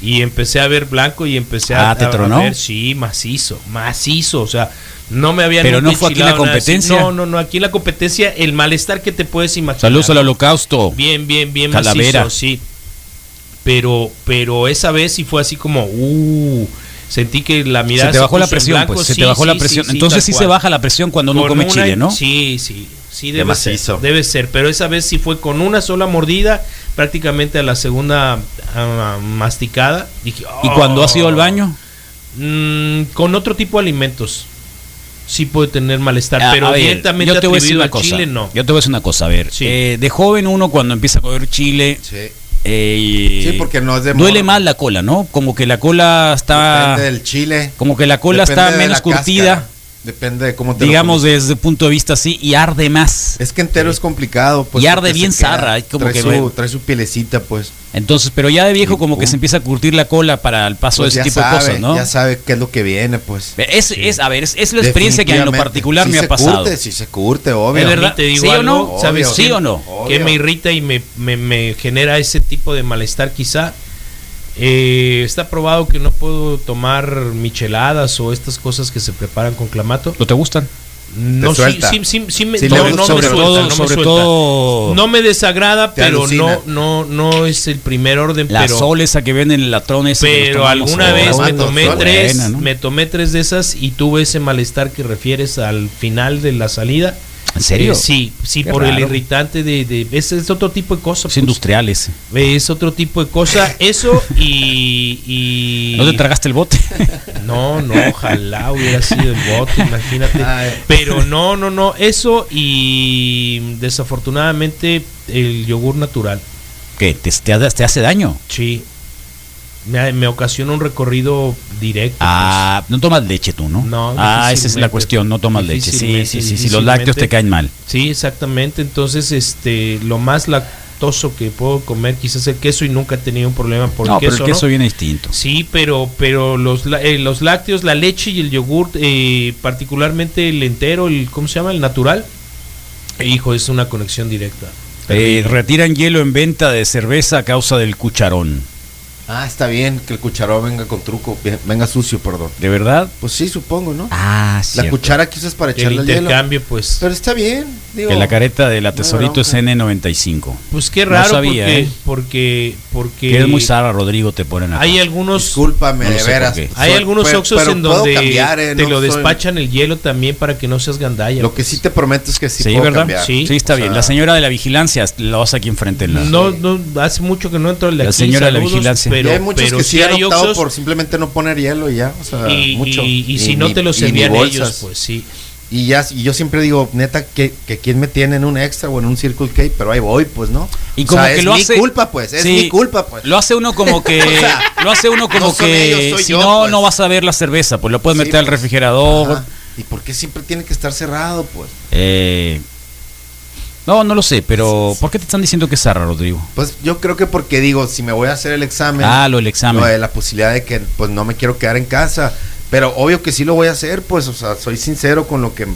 y empecé a ver blanco y empecé a, Ah, ¿te a- a tronó? ver sí macizo macizo o sea no me habían Pero no fue aquí en la competencia. no no no aquí en la competencia el malestar que te puedes imaginar Saludos al holocausto. bien bien bien Calavera. macizo sí pero pero esa vez sí fue así como uh sentí que la mirada Se te bajó la presión, blanco. pues. Se Sí, te bajó la presión. sí, Entonces sí se baja la presión cuando uno Con come una- chile, ¿no? Sí, sí, sí De debe ser, debe ser, pero esa vez sí fue con una sola mordida, prácticamente a la segunda masticada. Dije, ¿Y cuando has ido al "Oh". baño? Mm, con otro tipo de alimentos sí puede tener malestar, A- pero a ver, directamente yo te voy a decir una cosa. chile no. Yo te voy a decir una cosa. A ver, Sí. eh, de joven uno cuando empieza a comer chile. Sí. eh, Sí, porque no es de Duele más la cola, ¿no? Como que la cola está. Depende del chile. Como que la cola Depende está menos curtida. cáscara. Depende de cómo te lo digamos comes. desde el punto de vista así, y arde más. Es que entero es complicado. Pues, Y arde bien zarra, como trae, que su, trae su pielecita, pues. Entonces, pero ya de viejo Y como que pum. se empieza a curtir la cola para el paso Pues de ese tipo sabe, de cosas, ¿no? Ya sabe qué es lo que viene, pues. Es, es, a ver, es, es la experiencia que en lo particular Sí me ha pasado. Curte, sí se curte, obvio. ¿Es verdad? Te digo ¿Sí o algo, no? ¿sabes ¿Sí o no? que Obvio. me irrita y me, me- me genera ese tipo de malestar quizá. Eh, está probado que no puedo tomar micheladas o estas cosas que se preparan con clamato. ¿No te gustan? No, sí, suelta. sí, sí, sí me, Sí, no, no me suelta, todo- no me sobre suelta. todo- No me desagrada, Te pero no, alucina. no, no es el primer orden. La pero, sol esa que venden en el latrón pero alguna vez me tomé sol. tres, Buena, ¿no? me tomé tres de esas y tuve ese malestar que refieres al final de la salida. ¿En serio? Eh, sí, sí, Qué por el irritante de, es otro tipo de cosa. Es pues. industrial ese. Es otro tipo de cosa. Eso y, y- ¿No te tragaste el bote? no, no, ojalá hubiera sido el bote, imagínate. Ay. Pero no, no, no, eso y desafortunadamente el yogur natural. ¿Qué? ¿Te, te hace- te hace daño? Sí. Me, me ocasiona un recorrido directo. Ah, no tomas leche tú, ¿no? No, Ah, esa es la cuestión, no tomas leche. Sí, sí, sí, sí, los lácteos te caen mal. pues. Sí, exactamente. Entonces, este, lo más lactoso que puedo comer quizás el queso y nunca he tenido un problema por no, el pero queso. el queso ¿no? viene distinto. Sí, pero, pero los, eh, los lácteos, la leche y el yogur, eh, particularmente el entero, el, ¿cómo se llama? El natural. Hijo, es una conexión directa. Eh, retiran hielo en venta de cerveza a causa del cucharón. Ah, está bien que el cucharón venga con truco, ve- venga sucio, perdón. ¿De verdad? Pues sí, supongo, ¿no? Ah, la cierto. cuchara que usas para El echarle el hielo. intercambio, pues. Pero está bien, digo. Que la careta de la no hay tesorito es bronca. N95. Pues qué No raro sabía, porque, ¿eh? porque, porque Que eres muy Sara, Rodrigo, te ponen acá. hay algunos Discúlpame, No de veras. hay Soy- algunos pero- oxos pero en donde cambiar, eh, te no lo soy- despachan el hielo también para que no seas gandalla. Lo que sí te prometo es que sí, Sí, puedo ¿verdad? cambiar. Sí. Sí, está O sea, bien. La señora de la vigilancia, la vas aquí enfrente. En la, no, no, hace mucho que no entro de La aquí, señora de la vigilancia. Y Pero, hay muchos pero que sí sí han hay optado oxos por simplemente no poner hielo y ya. O sea, y, mucho. y- si no ni- te lo y ni servían bolsas. ellos, pues sí. Y ya, y yo siempre digo, neta, que, que quién me tiene en un extra o en un Circle K, pero ahí voy, pues, ¿no? Y O como sea, que es lo mi hace. culpa, pues, es Sí, mi culpa, pues. Lo hace uno como que. O sea, lo hace uno como no que. ellos, si yo, no, pues. no vas a ver la cerveza. Pues lo puedes Sí, meter al pues. refrigerador. Ajá. ¿Y por qué siempre tiene que estar cerrado, pues? Eh, no, no lo sé, pero ¿por qué te están diciendo que es Sara, Rodrigo? Pues yo creo que porque digo, si me voy a hacer el examen, Ah, lo del examen. de la posibilidad de que pues no me quiero quedar en casa, pero obvio que sí lo voy a hacer, pues, o sea, soy sincero con lo que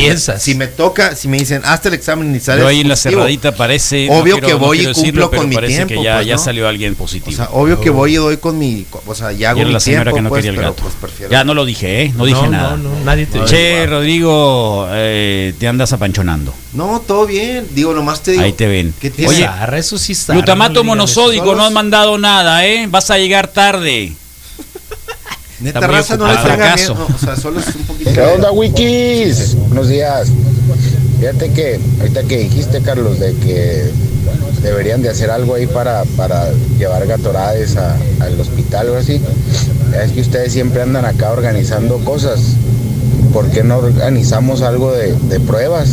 Piensas. si me toca, si me dicen, hazte el examen y sales Yo ahí en la positivo", cerradita parece. Obvio quiero- que voy y quiero cumplo pero con mi parece tiempo, que ya, pues, ya ¿no? salió alguien O positivo. sea, obvio que voy y doy con mi, o sea, ya hago Y mi la señora tiempo, que no pues, quería el pero, gato. pues, prefiero- Ya no lo dije, ¿eh? No dije No, nada. no, no, nadie te No, Che, igual. Rodrigo, eh, te andas apanchonando. No, todo bien, digo, nomás te digo. Ahí te ven. ¿Qué? Oye, zarra, eso sí está. Glutamato monosódico, no has mandado nada, ¿eh? Vas a llegar tarde. Neta Está raza, no le tenga Fracaso. miedo, no, o sea, solo es un poquito ¿Qué onda, Wikis? Buenos días. Fíjate que ahorita que dijiste, Carlos, de que deberían de hacer algo ahí para, para llevar gatorades a- al hospital o así. Es que ustedes siempre andan acá organizando cosas. ¿Por qué no organizamos algo de, de pruebas?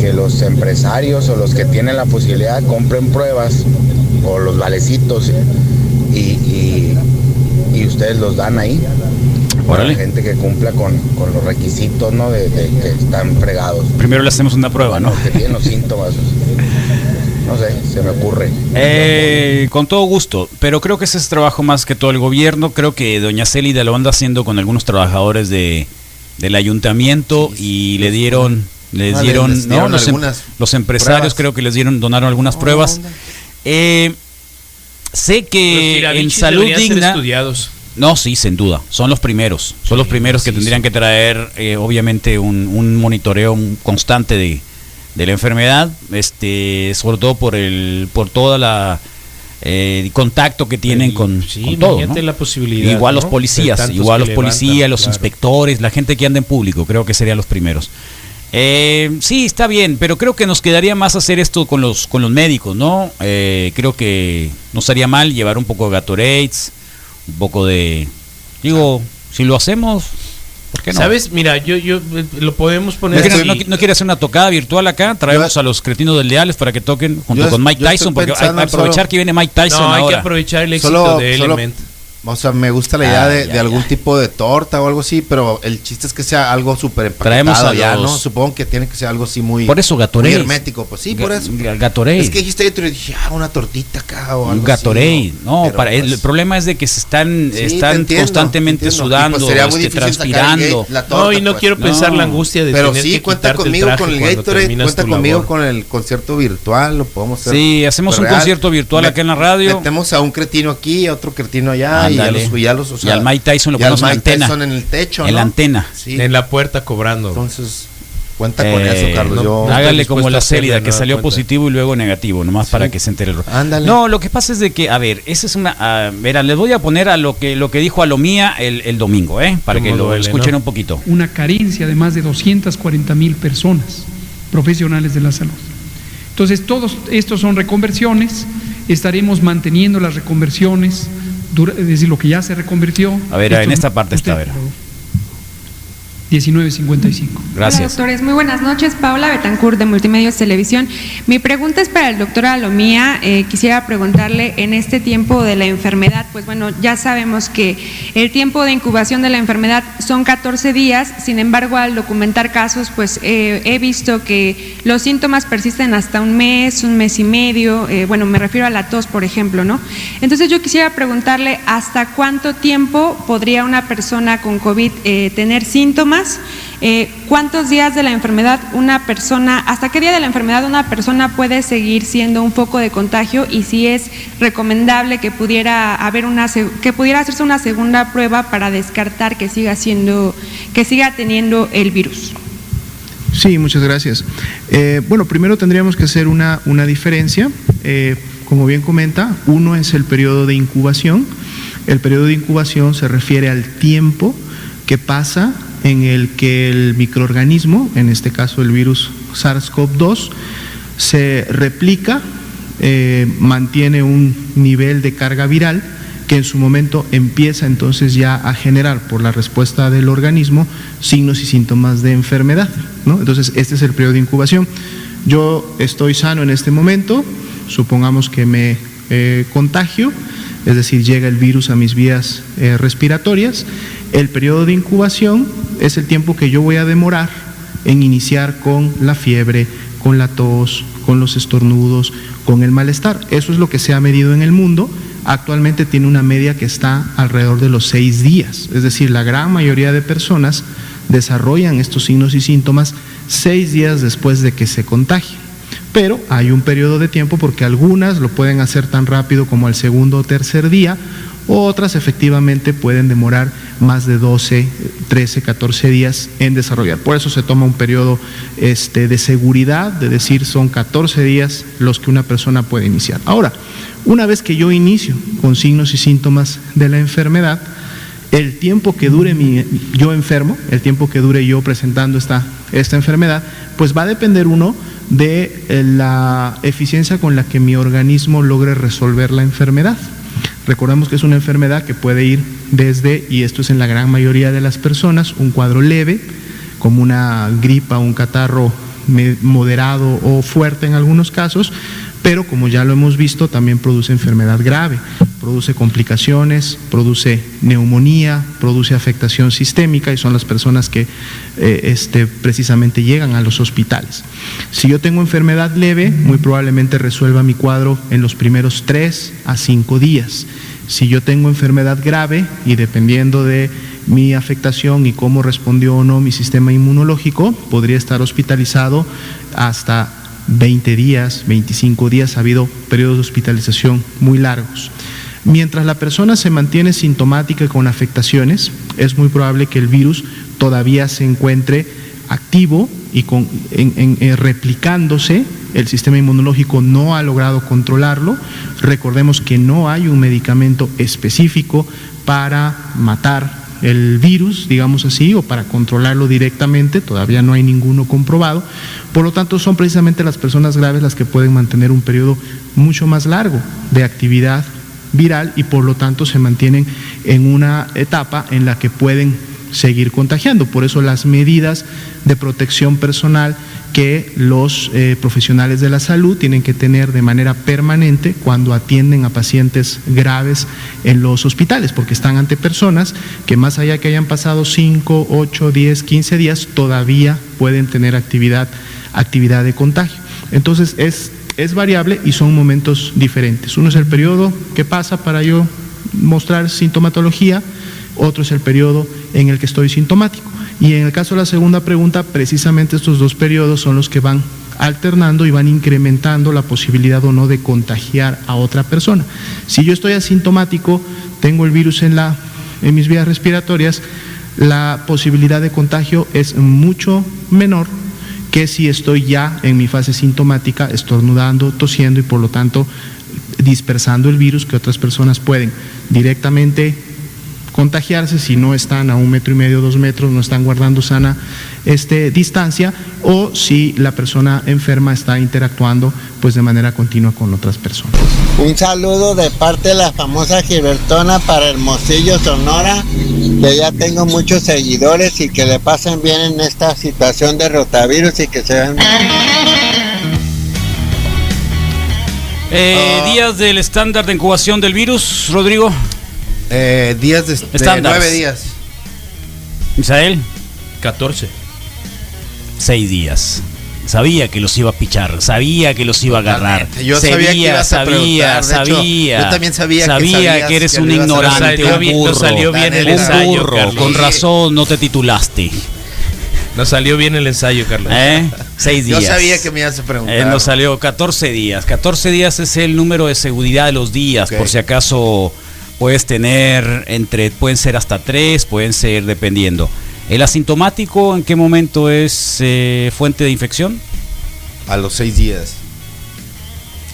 Que los empresarios o los que tienen la posibilidad compren pruebas o los valecitos y ustedes los dan ahí. Para la gente que cumpla con, con los requisitos, ¿no? De, de que están fregados. Primero le hacemos una prueba, ¿no? Que tienen los síntomas. No sé, se me ocurre. Eh, con todo gusto, pero creo que ese es trabajo más que todo el gobierno. Creo que doña Célida lo anda haciendo con algunos trabajadores de, del ayuntamiento y le dieron, les Ah, le- dieron, les ¿no? dieron los, em- algunas los empresarios pruebas. creo que les dieron, donaron algunas pruebas. Eh, sé que en salud digna, estudiados. no, sí, sin duda. Son los primeros. Son los primeros que tendrían que traer, eh, obviamente, un, un monitoreo constante de, de la enfermedad, este, sobre todo por el, por toda la eh, contacto que tienen con, todo. imagínate ¿no? la posibilidad, Igual ¿no? los policías, igual los levantan, policías, los claro. inspectores, la gente que anda en público, creo que serían los primeros. Eh, sí, está bien, pero creo que nos quedaría más hacer esto con los con los médicos, ¿no? Eh, creo que no estaría mal llevar un poco de Gatorades, un poco de... Digo, si lo hacemos, ¿por qué no? ¿Sabes? Mira, yo, yo lo podemos ¿No poner quiere, no, no quiere hacer una tocada virtual acá? Traemos a los cretinos del Leales para que toquen junto Yo- con Mike Tyson, porque hay, que aprovechar solo- que viene Mike Tyson No, hay que aprovechar el éxito Solo- de solo- Element. O sea, me gusta la idea Ah, de, ya, de algún tipo de torta o algo así, pero el chiste es que sea algo súper Traemos empaquetado a ya, los- ¿no? Supongo que tiene que ser algo así muy, Por eso, muy Gatorade. hermético. Pues sí, por eso. ga- Gatorade. Es que dijiste y dije, ah, una tortita acá o algo Un Gatorade, así, no, Pero, para, el, pues, problema es de que se están, Sí, están entiendo, constantemente. Y, sudando, pues, sería muy este, difícil sacar el transpirando. gate, la torta, No, y no pues. quiero pensar la angustia de Pero tener sí, que cuenta conmigo el con el Gatorade, cuenta conmigo con el concierto virtual, lo podemos hacer. Sí, hacemos un concierto virtual acá en la radio. Metemos a un cretino aquí, a otro cretino allá, y a Ándale. los, y a los o Y al Mike Tyson lo ponemos en la antena. Tyson en el techo, En ¿no? la antena. Sí. En la puerta cobrando. Entonces, cuenta con Eh, eso, Carlos. no- yo, Hágale como la a Célida, que salió cuenta. positivo y luego negativo, nomás para que se entere el Ándale. No, lo que pasa es de que, a ver, esa es una. ah, verá, les voy a poner a lo que lo que dijo Alomía el, el domingo, ¿eh? Para que lo duele, escuchen ¿no? un poquito. una carencia de más de 240 mil personas profesionales de la salud. Entonces, todos estos son reconversiones, estaremos manteniendo las reconversiones, dura- es decir, lo que ya se reconvirtió. A ver, en esta parte está, a ver. Por favor. 1955. Hola Gracias. doctores, muy buenas noches. Paula Betancourt de Multimedios Televisión. Mi pregunta es para el doctor Alomía. Eh, quisiera preguntarle en este tiempo de la enfermedad, pues bueno, ya sabemos que el tiempo de incubación de la enfermedad son 14 días, sin embargo al documentar casos, pues eh, he visto que los síntomas persisten hasta un mes, un mes y medio, eh, bueno, me refiero a la tos, por ejemplo, ¿no? Entonces yo quisiera preguntarle hasta cuánto tiempo podría una persona con COVID eh, tener síntomas, eh, cuántos días de la enfermedad una persona, hasta qué día de la enfermedad una persona puede seguir siendo un foco de contagio y si es recomendable que pudiera haber una que pudiera hacerse una segunda prueba para descartar que siga siendo que siga teniendo el virus. Sí, muchas gracias. Eh, bueno, primero tendríamos que hacer una, una diferencia. Eh, como bien comenta, uno es el periodo de incubación. El periodo de incubación se refiere al tiempo que pasa en el que el microorganismo, en este caso el virus SARS-CoV-2, se replica, eh, mantiene un nivel de carga viral que en su momento empieza entonces ya a generar por la respuesta del organismo signos y síntomas de enfermedad. Entonces, este es el periodo de incubación. Yo estoy sano en este momento, supongamos que me eh, contagio, es decir, llega el virus a mis vías eh, respiratorias. El periodo de incubación es el tiempo que yo voy a demorar en iniciar con la fiebre, con la tos, con los estornudos, con el malestar. Eso es lo que se ha medido en el mundo. Actualmente tiene una media que está alrededor de los seis días. Es decir, la gran mayoría de personas desarrollan estos signos y síntomas seis días después de que se contagien. Pero hay un periodo de tiempo porque algunas lo pueden hacer tan rápido como al segundo o tercer día, otras efectivamente pueden demorar más de 12, 13, 14 días en desarrollar. Por eso se toma un periodo este, de seguridad, de decir son 14 días los que una persona puede iniciar. Ahora, una vez que yo inicio con signos y síntomas de la enfermedad, el tiempo que dure mi, yo enfermo, el tiempo que dure yo presentando esta, esta enfermedad, pues va a depender uno de eh, la eficiencia con la que mi organismo logre resolver la enfermedad. Recordemos que es una enfermedad que puede ir desde, y esto es en la gran mayoría de las personas, un cuadro leve, como una gripa, un catarro moderado o fuerte en algunos casos, pero como ya lo hemos visto, también produce enfermedad grave. Produce complicaciones, produce neumonía, produce afectación sistémica y son las personas que eh, este, precisamente llegan a los hospitales. Si yo tengo enfermedad leve, muy probablemente resuelva mi cuadro en los primeros tres a cinco días. Si yo tengo enfermedad grave y dependiendo de mi afectación y cómo respondió o no mi sistema inmunológico, podría estar hospitalizado hasta 20 días, 25 días, ha habido periodos de hospitalización muy largos. Mientras la persona se mantiene sintomática con afectaciones, es muy probable que el virus todavía se encuentre activo y con, en, replicándose. El sistema inmunológico no ha logrado controlarlo. Recordemos que no hay un medicamento específico para matar el virus, digamos así, o para controlarlo directamente, todavía no hay ninguno comprobado. Por lo tanto, son precisamente las personas graves las que pueden mantener un periodo mucho más largo de actividad viral y por lo tanto se mantienen en una etapa en la que pueden seguir contagiando. Por eso las medidas de protección personal que los eh, profesionales de la salud tienen que tener de manera permanente cuando atienden a pacientes graves en los hospitales, porque están ante personas que más allá que hayan pasado 5, 8, 10, 15 días, todavía pueden tener actividad, actividad de contagio. Entonces es, es variable y son momentos diferentes. Uno es el periodo que pasa para yo mostrar sintomatología, otro es el periodo en el que estoy sintomático. Y en el caso de la segunda pregunta, precisamente estos dos periodos son los que van alternando y van incrementando la posibilidad o no de contagiar a otra persona. Si yo estoy asintomático, tengo el virus en, la, en mis vías respiratorias, la posibilidad de contagio es mucho menor que si estoy ya en mi fase sintomática, estornudando, tosiendo y por lo tanto dispersando el virus que otras personas pueden directamente contagiarse si no están a un metro y medio, dos metros, no están guardando sana este, distancia o si la persona enferma está interactuando pues de manera continua con otras personas. Un saludo de parte de la famosa Gibertona para Hermosillo, Sonora, que ya tengo muchos seguidores y que le pasen bien en esta situación de rotavirus y que se vean... Eh, días del estándar de incubación del virus, Rodrigo. Eh, días de, de nueve días. Misael. 14. Seis días. Sabía que los iba a pichar, sabía que los iba a agarrar. Yo sabía, que ibas a sabía, sabía. yo también sabía, sabía que, eres un ignorante, un burro, salió bien el un ensayo, burro. Carlos. Con razón no te titulaste. Nos salió bien el ensayo, Carlos. ¿Eh? Seis días. Yo sabía que me ibas a preguntar. Eh, nos salió 14 días. 14 días es el número de seguridad de los días, por si acaso puedes tener entre, pueden ser hasta tres, pueden ser dependiendo. ¿El asintomático en qué momento es eh, fuente de infección? A los seis días.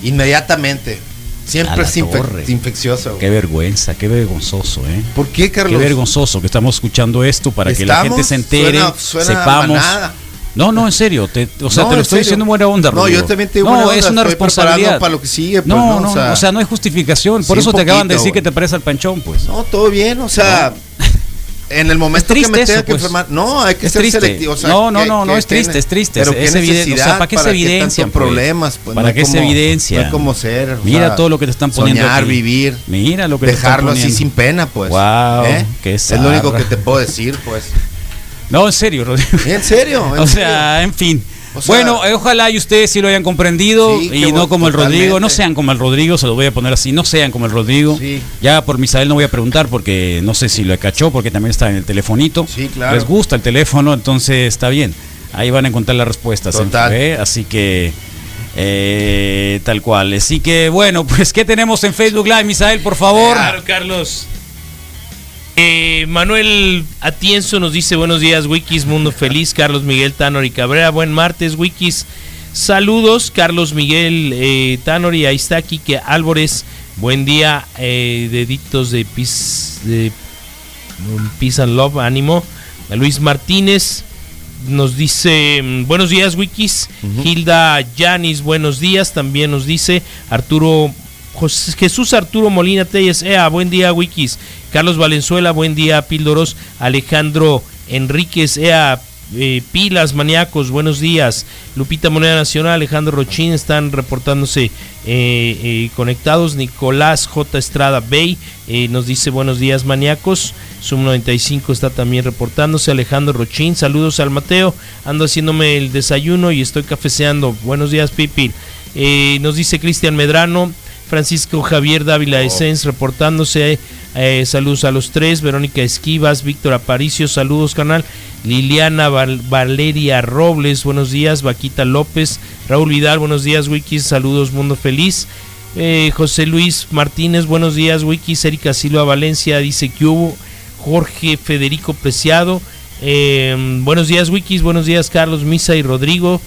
Inmediatamente. Siempre es infe- infeccioso. Qué vergüenza, qué vergonzoso, ¿eh? ¿Por qué, Carlos? Qué vergonzoso que estamos escuchando esto para que la gente se entere, Suena- suena sepamos. No, no, en serio, te, o sea, No, te lo estoy serio. diciendo en buena onda, No, Rodrigo. yo también te digo No, es una responsabilidad. para lo que sigue, pues, no, ¿no? no, O sea- o sea, no hay justificación. Por Sí, eso te acaban de decir que te parece al panchón, pues. No, todo bien, o sea. En el momento triste que me eso, tenga que pues. enfermar, no, hay que Es ser triste. selectivo. o sea, No, no, ¿qué- no, no es triste, es triste, Pero es- es evidente, o sea, ¿para qué se tanto evidencian, pues? problemas, pues, ¿Para no qué se evidencian? No hay como ser. Mira sea, todo lo que te están poniendo Soñar, aquí. vivir. Mira lo que te están Dejarlo así sin pena, pues. Guau, ¿eh? qué Es lo único que te puedo decir, pues. No, en serio, Rodrigo. En serio, en o sea, en fin. O sea- bueno, eh, ojalá y ustedes sí lo hayan comprendido Sí, y no bueno, como el Rodrigo. totalmente. No sean como el Rodrigo, se lo voy a poner así. No sean como el Rodrigo. Sí. Ya por Misael no voy a preguntar porque no sé si lo cachó porque también está en el telefonito. Sí, claro. Les gusta el teléfono, entonces está bien. Ahí van a encontrar las respuestas. Total. ¿eh? Así que eh, tal cual. Así que bueno, pues ¿qué tenemos en Facebook Live, Misael, por favor? Claro, Carlos. Eh, Manuel Atienzo nos dice buenos días, Wikis, Mundo Feliz, Carlos Miguel Tanor y Cabrera, buen martes, Wikis. Saludos, Carlos Miguel eh, Tanor y ahí está Quique Álvarez. Buen día, eh, deditos de Peace, de um, Peace and Love, ánimo. Luis Martínez nos dice mm, buenos días, Wikis. Hilda Yanis, buenos días. También nos dice Arturo Jesús Arturo Molina Telles, ea, buen día, Wikis. Carlos Valenzuela, buen día, Píldoros. Alejandro Enríquez, ea, eh, pilas, maníacos, buenos días. Lupita Moneda Nacional, Alejandro Rochín están reportándose eh, eh, conectados. Nicolás J. Estrada Bay eh, nos dice buenos días, maníacos. Sum 95 está también reportándose. Alejandro Rochín, saludos al Mateo. Ando haciéndome el desayuno y estoy cafeceando. Buenos días, Pipi. Nos dice Cristian Medrano. Francisco Javier Dávila Essens reportándose. eh, saludos a los tres. Verónica Esquivas, Víctor Aparicio, saludos canal. Liliana Val- Valeria Robles, buenos días. Vaquita López, Raúl Vidal, buenos días. Wikis, saludos Mundo Feliz. Eh, José Luis Martínez, buenos días. Wikis, Erika Silva Valencia dice que hubo. Jorge Federico Preciado, eh, buenos días Wikis, buenos días Carlos Misa y Rodrigo.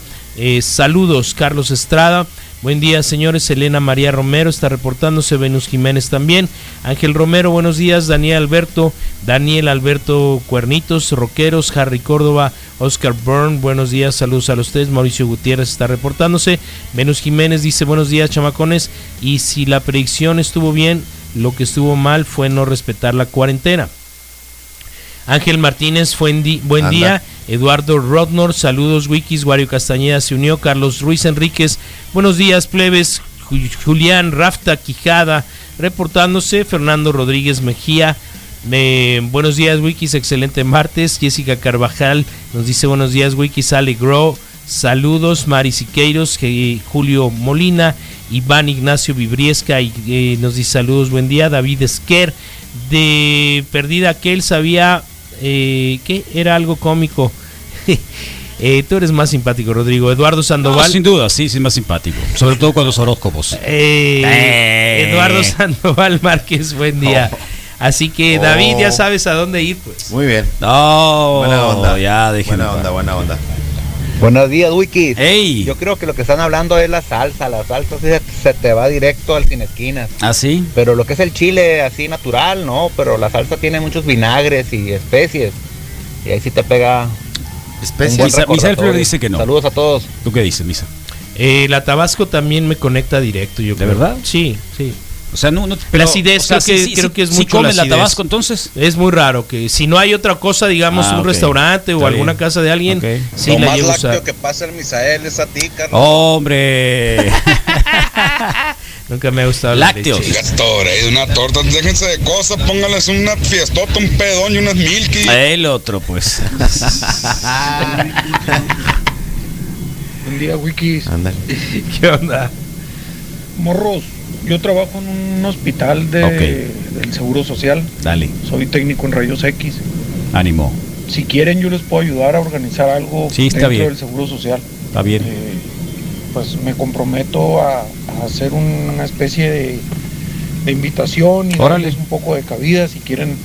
Saludos Carlos Estrada. Buen día, señores. Elena María Romero está reportándose. Venus Jiménez también. Ángel Romero, buenos días. Daniel Alberto. Daniel Alberto Cuernitos. Roqueros. Harry Córdoba. Oscar Byrne, buenos días. Saludos a los tres. Mauricio Gutiérrez está reportándose. Venus Jiménez dice: Buenos días, chamacones. Y si la predicción estuvo bien, lo que estuvo mal fue no respetar la cuarentena. Ángel Martínez, buen día. Eduardo Rodnor, saludos, Wikis. Wario Castañeda se unió. Carlos Ruiz Enríquez, buenos días, plebes. Ju- Julián Rafta Quijada, reportándose. Fernando Rodríguez Mejía, buenos días, Wikis. Excelente martes. Jessica Carvajal nos dice buenos días, Wikis. Ale Grow, saludos. Mari Siqueiros, que- Julio Molina, Iván Ignacio Vibriesca y eh, nos dice saludos, buen día. David Esquer, de perdida aquel sabía eh, que era algo cómico. Eh, tú eres más simpático, Rodrigo. Eduardo Sandoval. No, sin duda, sí, sí, más simpático. Sobre todo con los horóscopos. Eh, Eh. Eduardo Sandoval Márquez, buen día. Así que David, ya sabes a dónde ir, pues. Muy bien. No, Buena onda. ya déjenme Buena onda, buena onda. Buenos días, Wikis. Ey. Yo creo que lo que están hablando es la salsa. La salsa se, se te va directo al sin esquinas. ¿Ah, sí? Pero lo que es el chile así natural, no. Pero la salsa tiene muchos vinagres y especies. Y ahí sí te pega. Especies. Misa-. Flores dice que no. Saludos a todos. ¿Tú qué dices, Misa? Eh, la Tabasco también me conecta directo, yo ¿De creo. verdad? Sí, sí. O sea, no, no la pero, acidez o sea, creo, que, sí, creo sí, que es sí mucho comen la acidez. Tabasco entonces. Es muy raro que si no hay otra cosa, digamos Ah, un restaurante o alguna casa de alguien, Ok. sí lo la más a lácteo que pasa el Misael es a ti, Carlos. Hombre. Nunca me ha gustado la Lácteos. leche. Gastorade, una torta, déjense de cosas, pónganles una fiestota, un pedón y unas milky. El otro, pues. Buen día, Wikis. Ándale. ¿Qué onda? Morros, yo trabajo en un hospital de, Ok. del Seguro Social. Dale, Soy técnico en rayos X. ánimo. Si quieren, yo les puedo ayudar a organizar algo Sí, dentro bien. del Seguro Social. Está bien. Eh, pues me comprometo a, a hacer una especie de, de invitación y Órale. darles un poco de cabida si quieren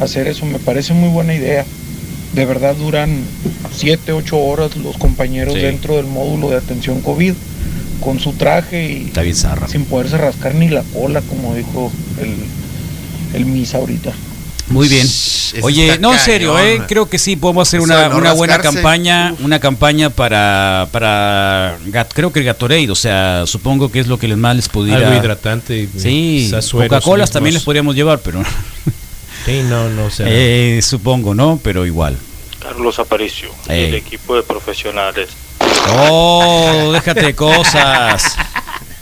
hacer eso. Me parece muy buena idea. De verdad duran 7, 8 horas los compañeros Sí. dentro del módulo de atención COVID con su traje y Está bien zarra. sin poderse rascar ni la cola, como dijo el, el Miss ahorita. Muy bien. Oye, no, en serio, eh, creo que sí podemos hacer una, de no una buena campaña, una campaña para para Gat- creo que el Gatorade, o sea, supongo que es lo que les más les pudiera. Algo hidratante. Sí, quizás sueros Coca-Cola mismos. también les podríamos llevar, pero Sí, no, no, o sea, eh, supongo, ¿no? Pero igual. Carlos Aparicio, Ey. el equipo de profesionales. Oh, déjate cosas.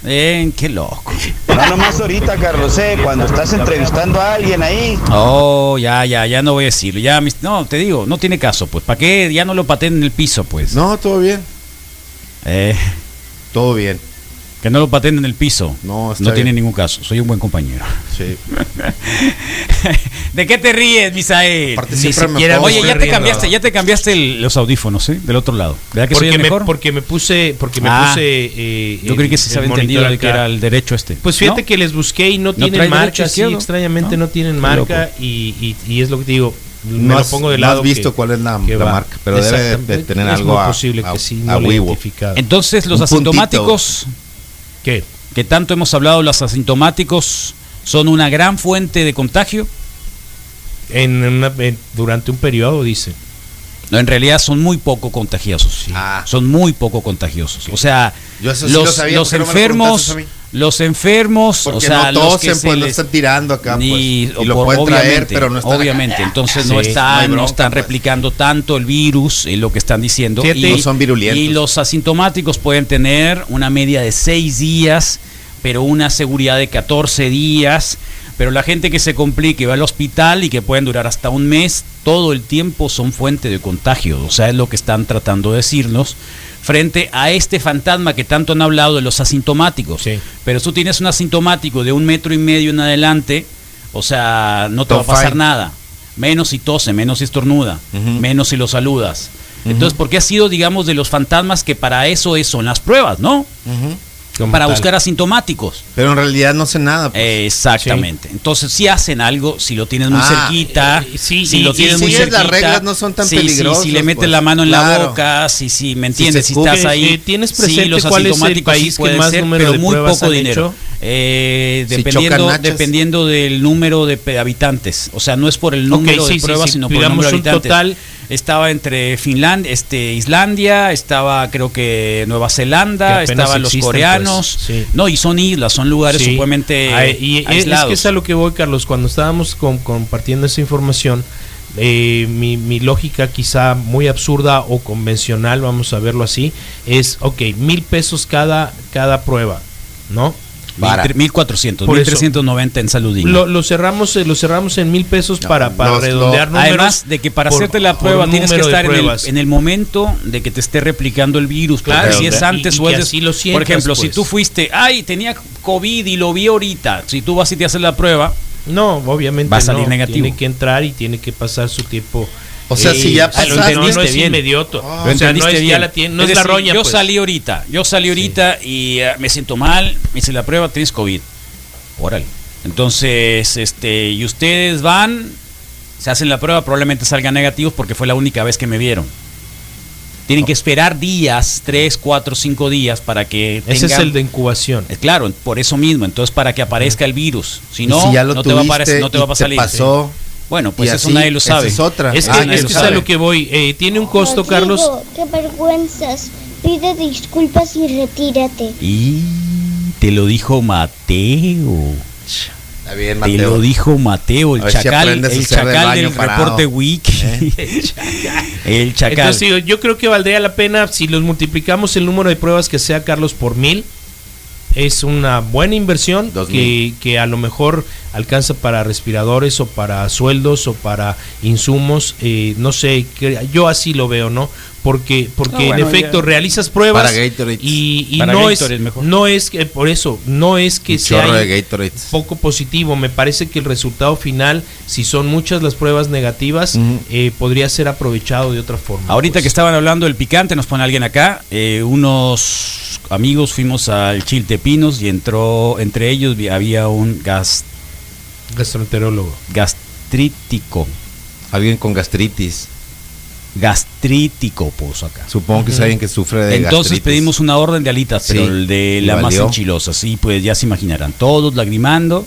Ven, qué loco. No nomás ahorita, Carlos, eh, cuando estás entrevistando a alguien ahí. Oh, ya, ya, ya no voy a decirlo. Ya, mis- no, te digo, no tiene caso, pues. ¿Para qué? Ya no lo pateen en el piso, pues. No, todo bien. Eh, Todo bien. Que no lo pateen en el piso. No, está No tiene bien. ningún caso. Soy un buen compañero. Sí. ¿De qué te ríes, Misael? Aparte Ni me siquiera me Oye, ya te cambiaste, ya te cambiaste el- los audífonos, ¿eh? Del otro lado. ¿Verdad que soy porque, el me, mejor? porque me puse, porque me Ah, puse. eh, Yo creí que se había entendido de que era el derecho este. Pues fíjate ¿No? que les busqué y no, ¿No tienen marca, sí, extrañamente ¿No? no, tienen marca y, y- y es lo que te digo, me No lo has, pongo de no lado. has visto que- cuál es la, marca, pero debe de- tener es algo a, posible a- que sí, no lo. Entonces, los Un puntito. ¿Qué? que tanto hemos hablado, los asintomáticos son una gran fuente de contagio. En una- en- durante un periodo, dice. No, en realidad son muy poco contagiosos. Ah. Son muy poco contagiosos. O sea, Yo eso sí los, lo sabía, los ¿por qué no lo los enfermos, Porque o sea, no los tosen, que se pues les- están tirando acá, ni- pues. Y lo por- pueden traer, pero no están obviamente, entonces no están, no están pues. replicando tanto el virus, es lo que están diciendo. No son virulentos. Y los asintomáticos pueden tener una media de 6 días, pero una seguridad de 14 días. Pero la gente que se complique va al hospital y que pueden durar hasta un mes, todo el tiempo son fuente de contagio. O sea, es lo que están tratando de decirnos frente a este fantasma que tanto han hablado de los asintomáticos. Pero tú tienes un asintomático de un metro y medio en adelante, o sea, no te va a pasar fine. nada. Menos si tose, menos si estornuda, menos si lo saludas. Entonces, porque ha sido, digamos, de los fantasmas que para eso es- son las pruebas, ¿no? Como Para tal. buscar asintomáticos. Pero en realidad no sé nada. pues. Exactamente. Entonces, si hacen algo, si lo tienes muy Ah, cerquita, eh, sí, si y- lo y tienes muy cerquita, las reglas, no son tan sí, sí, peligrosos, si le metes pues. la mano en la boca, si, si me entiendes, si, estás ahí, eh, ¿tienes sí, presente los cuál es el asintomáticos país que pueden más ser, número pero de muy poco dinero. Eh, dependiendo, dependiendo del número de habitantes. O sea, no es por el número sí, de sí, pruebas, sí, sino por el número de habitantes. total. Estaba entre Finlandia, este, Islandia, estaba creo que Nueva Zelanda, estaban los existen, coreanos. pues, sí. No, y son islas, son lugares Sí. supuestamente y es- aislados. Es que es a lo que voy, Carlos. Cuando estábamos com- compartiendo esa información, eh, mi, mi lógica quizá muy absurda o convencional, vamos a verlo así, es, ok, mil pesos cada, cada prueba, ¿no? Mil- 1400, Por eso. 1390 en salud digna. Lo, lo cerramos eh, lo cerramos en mil pesos para, para Los- redondear números. Además de que para por- hacerte la prueba tienes que estar en el, en el momento de que te esté replicando el virus. Claro, si es antes y o es des- así lo Por ejemplo, si pues. tú fuiste, ay, tenía COVID y lo vi ahorita. Si tú vas y te haces la prueba, No, obviamente va a salir no. negativo. Tiene que entrar y tiene que pasar su tiempo. O sea, si ya ah, lo pasaste- no, no es entendiste bien. inmediato. Lo o sea, no entendiste es, ya bien. la tiene- no Es es, la roña. Yo pues. salí ahorita, yo salí ahorita y eh, me siento mal, me hice la prueba, tienes COVID. Órale. Entonces, este, y ustedes van, se hacen la prueba, probablemente salgan negativos porque fue la única vez que me vieron. Tienen que esperar días, tres, cuatro, cinco días para que Ese es tengan- el de incubación. Eh, Claro, por eso mismo, entonces para que aparezca el virus. Si no, si ya lo no, te va a aparecer, no te va a salir. pasó, Bueno, pues y eso así, nadie lo esa sabe. es otra. Es que, Ah, es que lo es a lo que voy. Eh, tiene un costo, Carlos. Rodrigo, qué vergüenzas. Pide disculpas y retírate. Y te lo dijo Mateo. Está bien, Te Mateo. lo dijo Mateo, el si chacal, a el del chacal del parado. reporte wiki. el chacal. Entonces, digo, yo creo que valdría la pena si los multiplicamos el número de pruebas que sea Carlos por mil. Es una buena inversión que, que a lo mejor alcanza para respiradores o para sueldos o para insumos. eh, no sé, yo así lo veo, ¿no? Porque, porque No, bueno, en efecto ya- realizas pruebas Para Gatorade. y, y Para no, es, mejor. no es que por eso, no es que sea poco positivo. Me parece que el resultado final, si son muchas las pruebas negativas, eh, podría ser aprovechado de otra forma. Ahorita pues. que estaban hablando del picante, nos pone alguien acá. eh, unos amigos fuimos al Chiltepinos y entró, entre ellos había un gas, gastroenterólogo. gastrítico. Alguien con gastritis. Gastrítico puso acá. Supongo que es alguien que sufre de Entonces gastritis. pedimos una orden de alitas, Sí, pero el de y la más valió. enchilosa. Sí, pues ya se imaginarán. Todos lagrimando.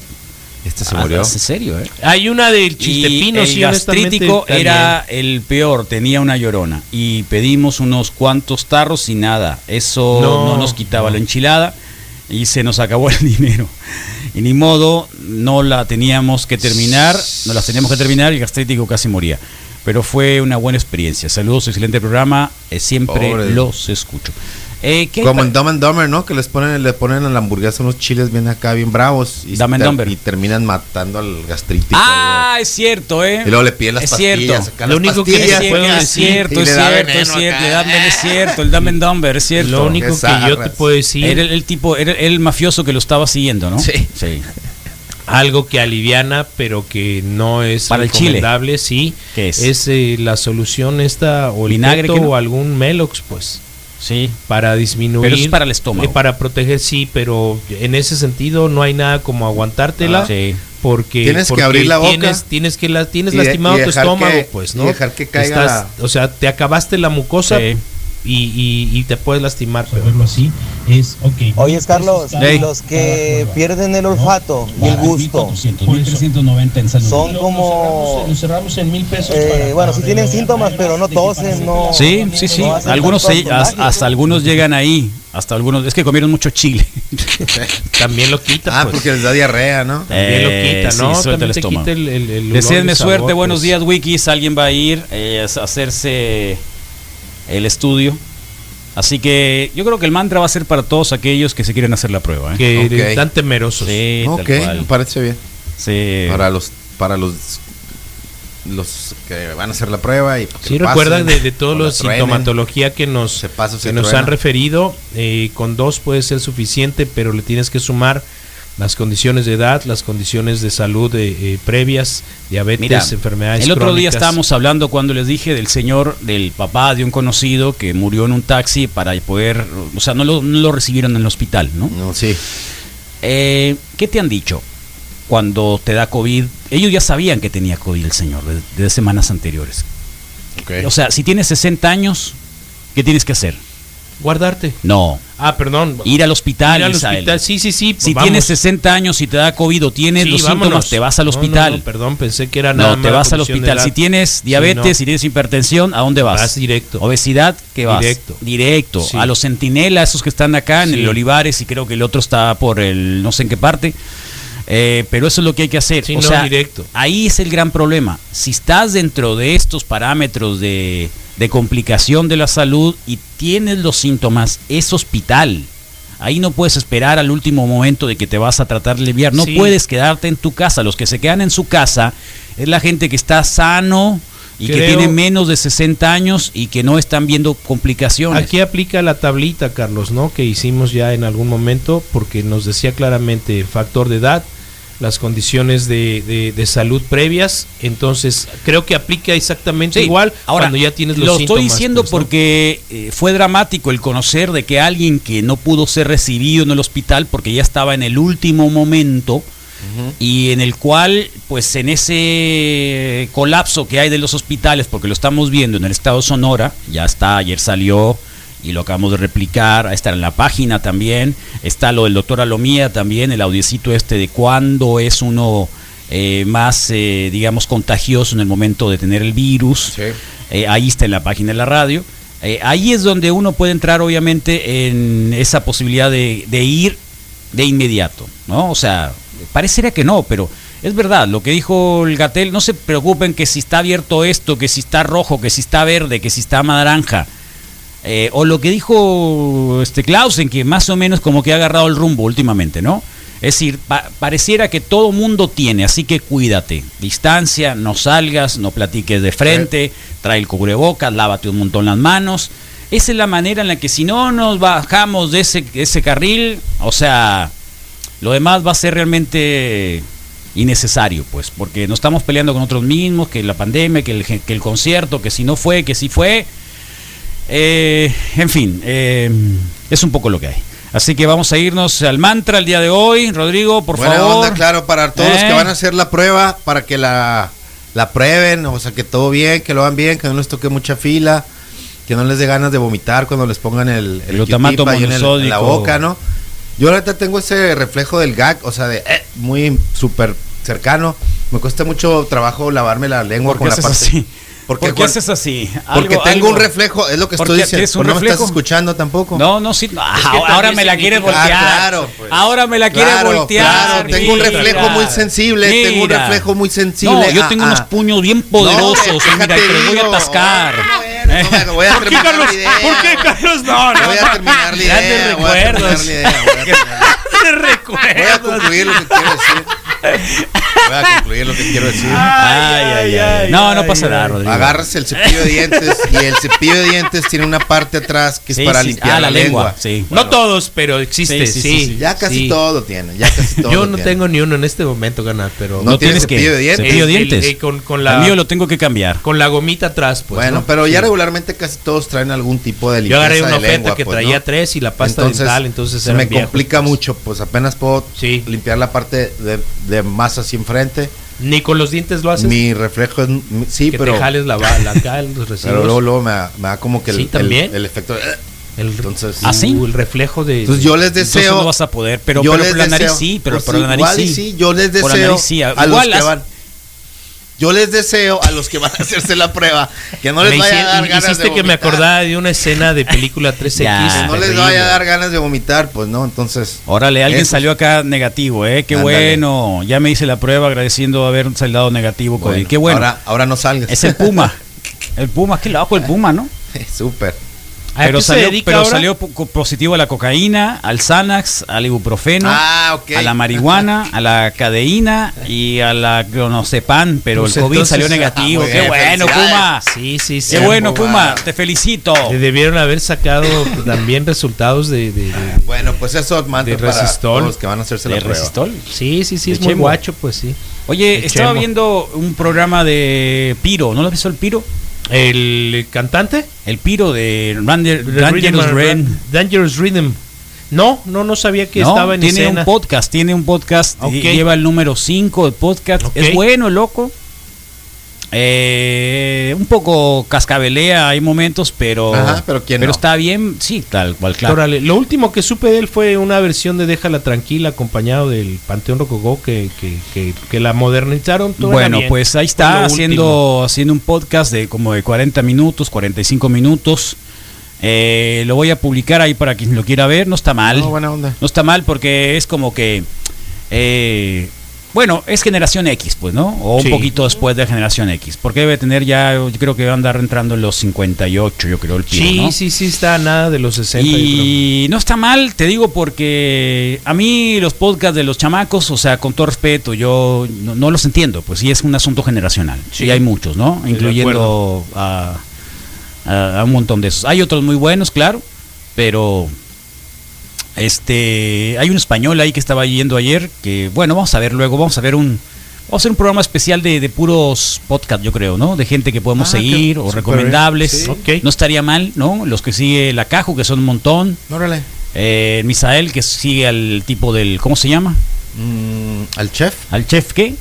Este se Ah, murió. ¿Es en serio, eh? Hay una del Y chiltepino, el sí, honestamente, gastrítico era el peor, tenía una llorona. Y pedimos unos cuantos tarros y nada. Eso no, No, nos quitaba la enchilada y se nos acabó el dinero. Y ni modo, no la teníamos que terminar, no las teníamos que terminar y el gastrítico casi moría. Pero fue una buena experiencia. Saludos, excelente programa. eh, siempre Pobre. los escucho. Eh, ¿qué Como en Dumb and Dumber, ¿no? Que les ponen, le ponen a la hamburguesa unos chiles bien acá, bien bravos. Y, Dumb and ter- Dumber. y terminan matando al gastrítico. Ah, es cierto, ¿eh? Y luego le piden las es pastillas, Cierto. Lo las único que es cierto, es cierto, es cierto, es cierto, es el Dumb and Dumber, es cierto. Lo único que yo te puedo decir, Era el, el tipo, era el mafioso que lo estaba siguiendo, ¿no? Sí. Sí. algo que aliviana, pero que no es Para el chile. sí. ¿Qué es? eh, la solución esta, o el ¿Vinagre keto que no? o algún Melox, pues. Sí. Para disminuir. Pero eso es para el estómago. eh, para proteger, sí, pero en ese sentido no hay nada como aguantártela. Ah, sí. Porque Tienes que abrir la boca. Tienes, tienes que la tienes Y lastimado y tu estómago, que- pues, y ¿no? dejar que caiga o sea, te acabaste la mucosa Sí. Y, y- y te puedes lastimar. Por verlo así. es, ok. Oyes, Carlos, Ey. los que pierden el olfato y el gusto 1390 en salud. son como. Lo cerramos en mil pesos. eh, para- bueno, para sí tienen síntomas, pero no tosen, no. Sí, sí, sí. no Algunos se- hasta, hasta algunos llegan ahí. Hasta algunos. Es que comieron mucho chile. También lo quita. Ah, pues. porque les da diarrea, ¿no? También lo quita, Eh, sí, ¿no? suelta También el te estómago. quita el- el- el olor Deseenme y suerte, sabor, buenos pues. días, Wikis. Alguien va a ir eh, a hacerse el estudio. Así que yo creo que el mantra va a ser para todos aquellos que se quieren hacer la prueba. ¿eh? Que están temerosos. Sí, Ok, me parece bien. Sí. Para los, para los, los que van a hacer la prueba y que Sí, lo recuerda pasen, de, de la truenen. sintomatología que nos, Se pasa, se que nos truena. han referido. eh, con dos puede ser suficiente, pero le tienes que sumar las condiciones de edad, las condiciones de salud eh, eh, previas, diabetes, Mira, enfermedades el otro día estábamos hablando cuando les dije del señor, del papá de un conocido que murió en un taxi para poder, o sea, no lo, no lo recibieron en el hospital, ¿no? No, sí. Eh, ¿Qué te han dicho cuando te da COVID? Ellos ya sabían que tenía COVID el señor de, de semanas anteriores. Ok. O sea, si tienes 60 años, ¿qué tienes que hacer? Guardarte. No, Ah, perdón. ir al hospital. Ir al hospital. Sí, sí, sí. Si vamos. tienes 60 años y te da COVID o tienes Sí, los vámonos. síntomas, te vas al No, no, hospital. no, perdón, pensé que era nada No, te vas al hospital. Si tienes diabetes, si tienes hipertensión, ¿a dónde vas? Vas directo. Obesidad, ¿qué vas? Directo. Directo. Sí. A los centinelas, esos que están acá en el Olivares, y creo que el otro está por el no sé en qué parte. Eh, pero eso es lo que hay que hacer. Sí, o no, sea, directo. ahí es el gran problema. Si estás dentro de estos parámetros de, de complicación de la salud y tienes los síntomas, es hospital. Ahí no puedes esperar al último momento de que te vas a tratar de aliviar. No Sí. puedes quedarte en tu casa. Los que se quedan en su casa es la gente que está sano y que tiene menos de 60 años y que no están viendo complicaciones. Aquí aplica la tablita, Carlos, ¿no? Que hicimos ya en algún momento, porque nos decía claramente factor de edad, las condiciones de, de- de salud previas. Entonces, creo que aplica exactamente Sí, igual ahora, cuando ya tienes los lo síntomas. estoy diciendo pues, ¿no? porque eh, fue dramático el conocer de que alguien que no pudo ser recibido en el hospital porque ya estaba en el último momento y en el cual pues en ese colapso que hay de los hospitales porque lo estamos viendo en el estado de Sonora ya está ayer salió y lo acabamos de replicar ahí está en la página también está lo del doctor Alomía también el audiecito este de cuándo es uno eh, más eh, digamos contagioso en el momento de tener el virus eh, ahí está en la página de la radio. Ahí es donde uno puede entrar, obviamente, en esa posibilidad de, de ir de inmediato, ¿no? O sea, parecería que no, pero es verdad, lo que dijo el Gatel, no se preocupen que si está abierto esto, que si está rojo, que si está verde, que si está naranja. Eh, o lo que dijo este Clausen, que más o menos como que ha agarrado el rumbo últimamente, ¿no? Es decir, pa- pareciera que todo mundo tiene, así que cuídate. Distancia, no salgas, no platiques de frente, trae el cubrebocas, lávate un montón las manos. Esa es la manera en la que si no nos bajamos de ese, ese carril, o sea, lo demás va a ser realmente innecesario, pues, porque nos estamos peleando con nosotros mismos, que la pandemia, que el, que el concierto, que si no fue, que si fue. Eh, en fin, eh, es un poco lo que hay. Así que vamos a irnos al mantra el día de hoy. Rodrigo, por Buena favor. onda, claro, para todos los que Eh. van a hacer la prueba, para que la, la prueben, o sea, que todo bien, que lo hagan bien, que no les toque mucha fila, que no les dé ganas de vomitar cuando les pongan el, el Glutamato en, el- en la boca, ¿no? Yo ahorita tengo ese reflejo del gag, o sea, de eh, muy súper cercano. Me cuesta mucho trabajo lavarme la lengua ¿Por con la parte. así? Porque ¿Por qué haces así? Porque Algo- tengo algo- un reflejo, es lo que ¿Por estoy diciendo. un no me estás escuchando tampoco. No, no, sí. no, Es que ahora me la quiere voltear. Ah, claro, pues. Ahora me la quiere Claro, voltear. claro, tengo un mira. reflejo muy sensible, tengo un Mira. reflejo muy sensible. No, yo Ah, tengo ah. unos puños bien poderosos. No, mira, te los voy a atascar. No, me voy a ¿Por qué, terminar Carlos? la idea. ¿Por qué, Carlos? No, no. Voy a terminar la idea. Voy a terminar la idea. Voy a concluir lo que quiero decir. Voy a concluir lo que quiero decir. Ay, ay, ay. No, no pasa nada, Rodrigo. Agarras el cepillo de dientes y el cepillo de dientes tiene una parte atrás que es Sí, para sí. limpiar Ah, la, la lengua, lengua. sí. No todos, pero existe, Sí, sí. sí, sí, sí. Ya casi Sí. todo tiene, ya casi todo Yo no tiene. tengo ni uno en este momento, ganar, pero No tienes que cepillo de dientes. Cepillo de El- el- dientes. eh, con- con la- El mío lo tengo que cambiar. con la gomita atrás, pues. bueno, ¿no? pero ya regularmente casi todos traen algún tipo de Yo limpieza agarré una oferta lengua, que pues, traía ¿no? tres y la pasta dental, entonces se me complica pues. mucho, pues apenas puedo limpiar la parte de, de más hacia enfrente. Ni con los dientes lo haces. Mi reflejo es sí, que pero te jales la, ba- la acá, los pero luego, luego me, da- me da como que el, Sí, el- también. el efecto El, Entonces, ¿Ah, sí? el reflejo de. Entonces yo les Entonces deseo. no vas a poder, pero, yo pero les por la nariz deseo- sí, pero pues por sí, la nariz igual sí. sí, yo les Por la deseo nariz sí, a los igual que las- van. Yo les deseo a los que van a hacerse la prueba que no les Me vaya a dar ganas hiciste de que me acordaba de una escena de película 3X. Ya. Que no les vaya a dar ganas de vomitar, pues no, entonces. Órale, alguien Eso. salió acá negativo, ¿eh? Qué Ándale. bueno. Ya me hice la prueba agradeciendo haber salido negativo. COVID. Bueno, Qué bueno. Ahora, ahora no salgas. Es el Puma. El Puma, qué loco el Puma, ¿no? Súper. ¿A Pero salió, pero ahora? salió po- positivo a la cocaína, al Xanax, al ibuprofeno, Ah, a la marihuana, a la cadeína y a la clonazepam, pero Pues el COVID entonces, salió ah, negativo. muy Qué bien, bueno. Puma. Sí, sí, sí. Qué bueno, Puma. Puma. Te felicito. Debieron haber sacado también resultados de, de- de- Bueno, pues eso De resistol. los que van a hacerse ¿De la prueba. resistol? Sí, sí, sí, De es muy guacho, pues sí. Oye, De estaba Chemo. viendo un programa de Piro, ¿no lo has visto el Piro? ¿El cantante? El Piro de Ranger- Dangerous Rhythm-. Dangerous Rhythm. No, no, no sabía que No, estaba en tiene escena. un podcast, tiene un podcast, Ok. y lleva el número 5 de podcast. Es bueno, loco. Eh, un poco cascabelea, hay momentos, pero Ajá, pero ¿quién no? está bien, sí, tal cual, claro. Órale, Lo último que supe de él fue una versión de Déjala Tranquila acompañado del Panteón Rococó que, que, que, que la modernizaron. todo Bueno, bien. pues ahí está último. haciendo, haciendo un podcast de como de 40 minutos, 45 minutos. Eh, lo voy a publicar ahí para quien lo quiera ver. No está mal. No, buena onda. No está mal porque es como que. eh, bueno, es generación X, pues, ¿no? O un Sí. poquito después de generación X. Porque debe tener ya, yo creo que va a andar entrando en los 58, yo creo, el Piro, Sí, ¿no? sí, sí, está nada de los 60. yo Y no está mal, te digo, porque a mí los podcasts de los chamacos, o sea, con todo respeto, yo no, no los entiendo, pues sí es un asunto generacional. Sí. Y hay muchos, ¿no? Incluyendo a, a- a un montón de esos. Hay otros muy buenos, claro, pero este hay un español ahí que estaba yendo ayer, que bueno, vamos a ver luego, vamos a ver un... Vamos a hacer un programa especial de, de puros podcast, yo creo, ¿no? De gente que podemos Ah, seguir o recomendables. bien, sí. Ok. No estaría mal, ¿no? Los que sigue la Caju, que son un montón. Órale. Eh, Misael, que sigue al tipo del. ¿Cómo se llama? Mm, ¿Al chef? ¿Al chef qué?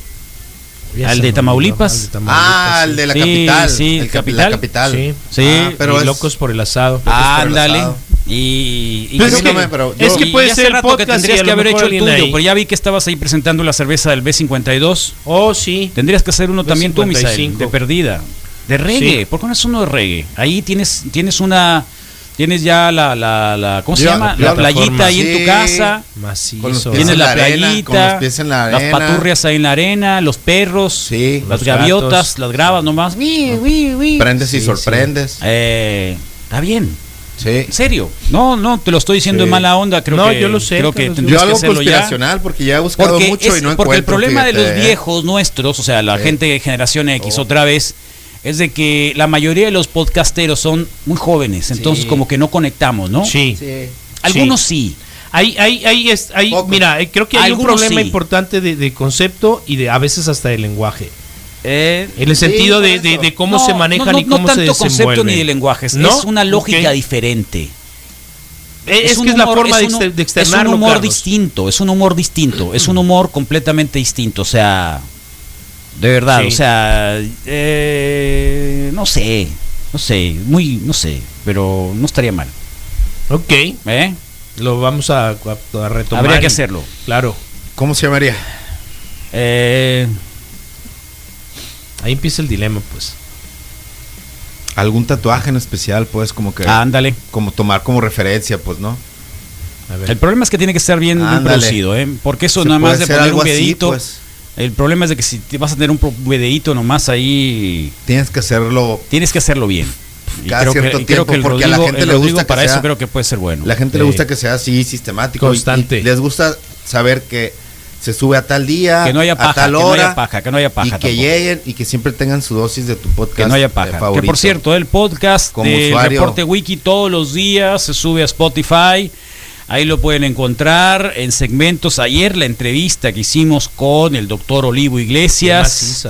Al de Tamaulipas. Ah, sí. el de la Sí, capital. sí, el capi- capital. La capital. Sí. Sí. Ah, pero Y es- locos por el asado. Ah, Ándale. asado. Y, y Pues es que- que, pero es que puede ser rato que podcast tendrías que haber hecho el tuyo, ahí. pero ya vi que estabas ahí presentando la cerveza del B52. Oh, sí. Tendrías que hacer uno también tú, Misael, B55. de perdida. De reggae. Sí. ¿Por qué no es uno de reggae? Ahí tienes, tienes una. Tienes ya la, la, la ¿cómo se Ya, llama? ya, La playita ahí en tu casa. Macizo. Tienes en la, arena, playita, con los pies en la las paturrias ahí en la arena, los perros, Sí. las Los gaviotas, gatos. las grabas nomás. Uy, uy, uy. Prendes y Sí, sorprendes. Eh, está bien. Sí. En serio. No, no, te lo estoy diciendo Sí. en mala onda. Creo No, que, yo lo sé, Creo que Yo que algo ya. conspiracional porque ya he buscado Porque, mucho es- y no porque el encuentro. problema de los ¿eh? viejos nuestros, o sea, la Sí. gente de generación X Oh. otra vez, es de que la mayoría de los podcasteros son muy jóvenes, entonces Sí. como que no conectamos, ¿no? Sí. Sí. Algunos sí. Hay, hay, hay, es- hay- mira, eh, creo que hay un problema sí. importante de, de concepto y de a veces hasta de lenguaje. Eh, En el sentido por de, de- de cómo no, se manejan no, no, y cómo no se concepto ni de lenguajes, ¿No? es una lógica diferente. Eh, Es, un que es la humor- forma es un- de externarlo, Es un humor Carlos. distinto, es un humor distinto, es un humor completamente distinto, o sea, de verdad, Sí. o sea, eh, no sé, no sé, muy, no sé, pero no estaría mal, Ok, ¿eh? lo vamos a, a- a retomar. Habría que hacerlo. Claro, ¿Cómo se llamaría? Eh, ahí empieza el dilema, pues. Algún tatuaje en especial, pues, como que. ándale. Como tomar como referencia, pues, ¿no? A ver. El problema es que tiene que estar bien, bien producido, ¿eh? Porque eso Se nada más de poner algo un así, pues. El problema es de que si te vas a tener un pro- videíto nomás ahí, Tienes que hacerlo. tienes que hacerlo bien. Y Cada creo que, cierto y creo que el tiempo, porque a la Rodrigo, gente le Rodrigo gusta que para eso sea- creo que puede ser bueno. La gente Sí. le gusta que sea así, sistemático. y- Constante. Y, les gusta saber que se sube a tal día, Que no haya a paja, tal que no hora. haya paja, que no haya paja Y que tampoco. lleguen y que siempre tengan su dosis de tu podcast. que no haya eh, paja. Que favorito. por cierto, el podcast Como de usuario. Reporte Wiki todos los días se sube a Spotify. Ahí lo pueden encontrar en segmentos. Ayer la entrevista que hicimos con el doctor Olivo Iglesias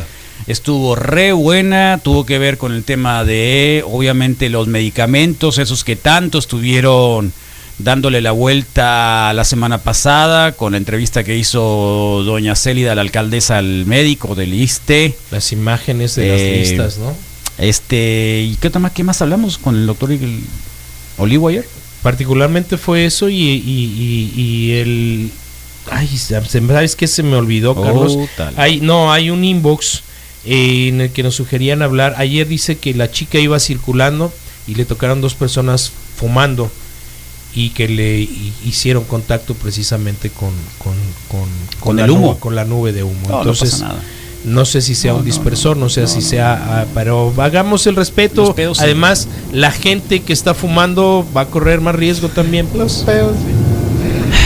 estuvo re buena. Tuvo que ver con el tema de, obviamente, los medicamentos, esos que tanto estuvieron dándole la vuelta la semana pasada con la entrevista que hizo doña Célida, la alcaldesa al médico del ISTE. Las imágenes de Eh, las listas, ¿no? Este, ¿y qué, más- qué más hablamos con el doctor Olivo ayer? Particularmente fue eso y, y- y- y el... Ay, se- ¿sabes qué se me olvidó, Carlos? Hay, no, hay un inbox eh, en el que nos sugerían hablar. Ayer dice que la chica iba circulando y le tocaron dos personas fumando y que le hi- hicieron contacto precisamente con, con, con, ¿Con el humo? nube- con la nube de humo. No, no Entonces, pasa nada. No sé si sea No, un no, dispersor, no, sé si sea, ah, pero hagamos el respeto. Los pedos sí. Además, la gente que está fumando va a correr más riesgo también. Los pedos.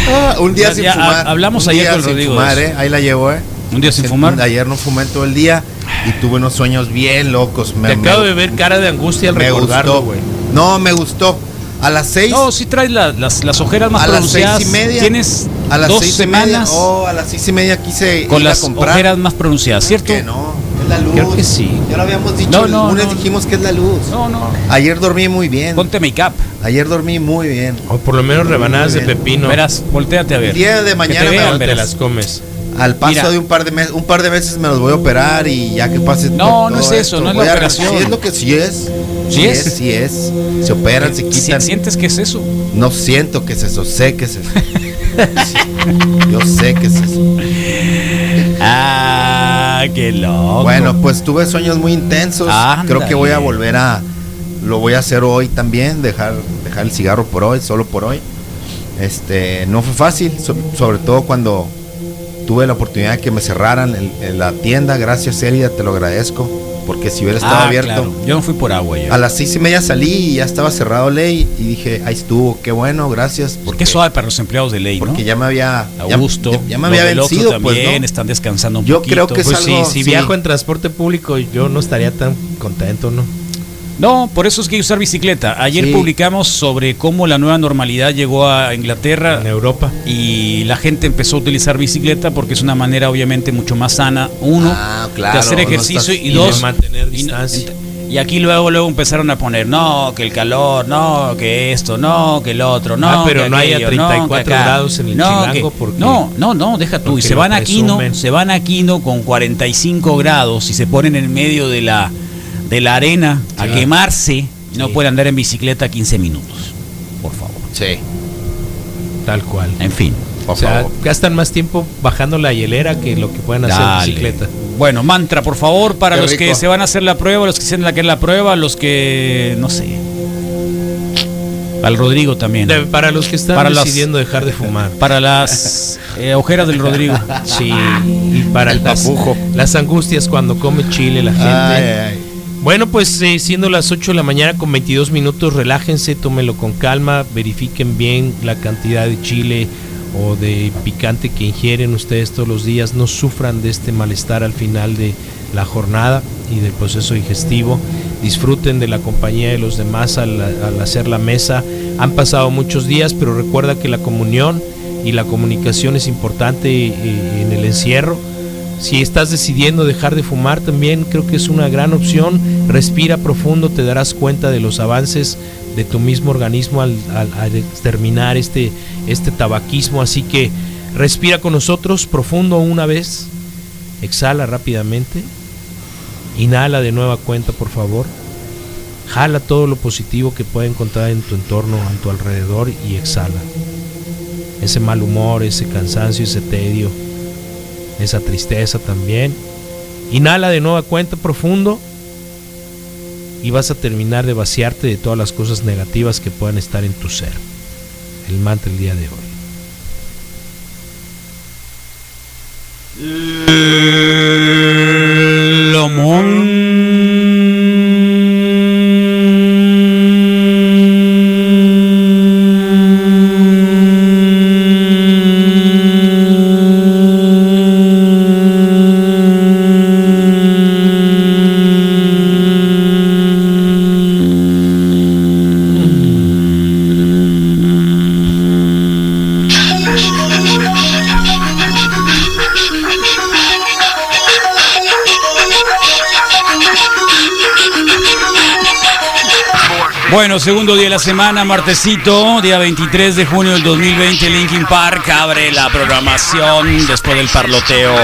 Ah, un día Ya- sin ya fumar. hablamos un ayer día con sin Rodrigo fumar, eh. Ahí la llevo, eh. Un día sin fumar. Ayer no fumé todo el día y tuve unos sueños bien locos. Me, Te me- acabo de ver cara de angustia al me recordarlo, gustó. güey. No, me gustó. A las seis. No, si traes la- las, las ojeras más a las seis pronunciadas. y media. Tienes a las dos seis y media. semanas Oh, a las seis y media quise con ir a las comprar. ojeras más pronunciadas, ¿cierto? Que no, es la luz. Creo que sí. Ya lo habíamos dicho. No, el lunes no. dijimos que es la luz. No, no. Ayer dormí muy bien. Ponte make-up. Ayer dormí muy bien. O por lo menos rebanadas de pepino. Verás, volteate a ver. El día de mañana te me vean, volteas. te las comes. Al paso Mira. de un par de meses, un par de meses me los voy a operar y ya que pase No, no es esto, eso, no es la operación. Sí es lo que sí es. ¿Sí es? Sí es. Se operan, se Si- quitan. ¿Sientes que es eso? No siento que es eso, sé que es eso. Yo sé que es eso. Ah, qué loco. Bueno, pues tuve sueños muy intensos. Ándale. Creo que voy a volver a. Lo voy a hacer hoy también, dejar, dejar el cigarro por hoy, solo por hoy. Este, no fue fácil, so- sobre todo cuando tuve la oportunidad de que me cerraran el- el- la tienda. Gracias, Elida, te lo agradezco. Porque si hubiera estado Ah, abierto. claro. Yo no fui por agua ya. A las seis y media salí y ya estaba cerrado ley y dije, ahí estuvo, qué bueno, gracias. Porque, Qué suave para los empleados de ley, ¿no? porque ya me había. ya- Augusto, ya, ya me los había vencido, pues, también ¿no? están descansando un Yo poquito. creo que es Pues sí, algo- si sí. viajo en transporte público, yo no estaría tan contento, ¿no? No, por eso es que hay que usar bicicleta. Ayer Sí. publicamos sobre cómo la nueva normalidad llegó a Inglaterra En Europa. y la gente empezó a utilizar bicicleta porque es una manera obviamente mucho más sana, uno, Ah, claro, de hacer no ejercicio estás- y y dos, de mantener y no- distancia. Y aquí luego luego empezaron a poner, no, que el calor, no, que esto, no, que el otro, no. Ah, pero que no hay a aquello, 34 que acá. grados en el No, Chilango, que- porque- No, no, no, deja tú. Y se van a Quino, se van a Quino con 45 grados y se ponen en medio de la, de la arena a Sí. quemarse. No Sí. pueden andar en bicicleta 15 minutos, por favor. Sí, Tal cual. En fin. por o sea, favor. gastan más tiempo bajando la hielera que lo que pueden hacer en bicicleta. Bueno, mantra, por favor, para Qué los que se van a hacer la prueba, los que se van a hacer la prueba, los que, no sé. Al Rodrigo también. De- para los que están Para las- decidiendo dejar de fumar. Para las eh, ojeras del Rodrigo. Sí, y para El las, papujo. las angustias cuando come chile la gente. Ay, ay. Bueno, pues eh, siendo las 8 de la mañana con 22 minutos, relájense, tómenlo con calma, verifiquen bien la cantidad de chile o de picante que ingieren ustedes todos los días, no sufran de este malestar al final de la jornada y del proceso digestivo, disfruten de la compañía de los demás al, hacer la mesa. Han pasado muchos días, pero recuerda que la comunión y la comunicación es importante eh, en el encierro. Si estás decidiendo dejar de fumar, también creo que es una gran opción. Respira profundo, te darás cuenta de los avances de tu mismo organismo al, al- este, este tabaquismo. Así que respira con nosotros profundo una vez, exhala rápidamente, inhala de nueva cuenta, por favor. Jala todo lo positivo que pueda encontrar en tu entorno, a tu alrededor y exhala. Ese mal humor, ese cansancio, ese tedio, esa tristeza también. Inhala de nueva cuenta profundo y vas a terminar de vaciarte de todas las cosas negativas que puedan estar en tu ser. El mantra el día de hoy. semana, martesito, día 23 de junio del 2020, Linkin Park abre la programación después del parloteo.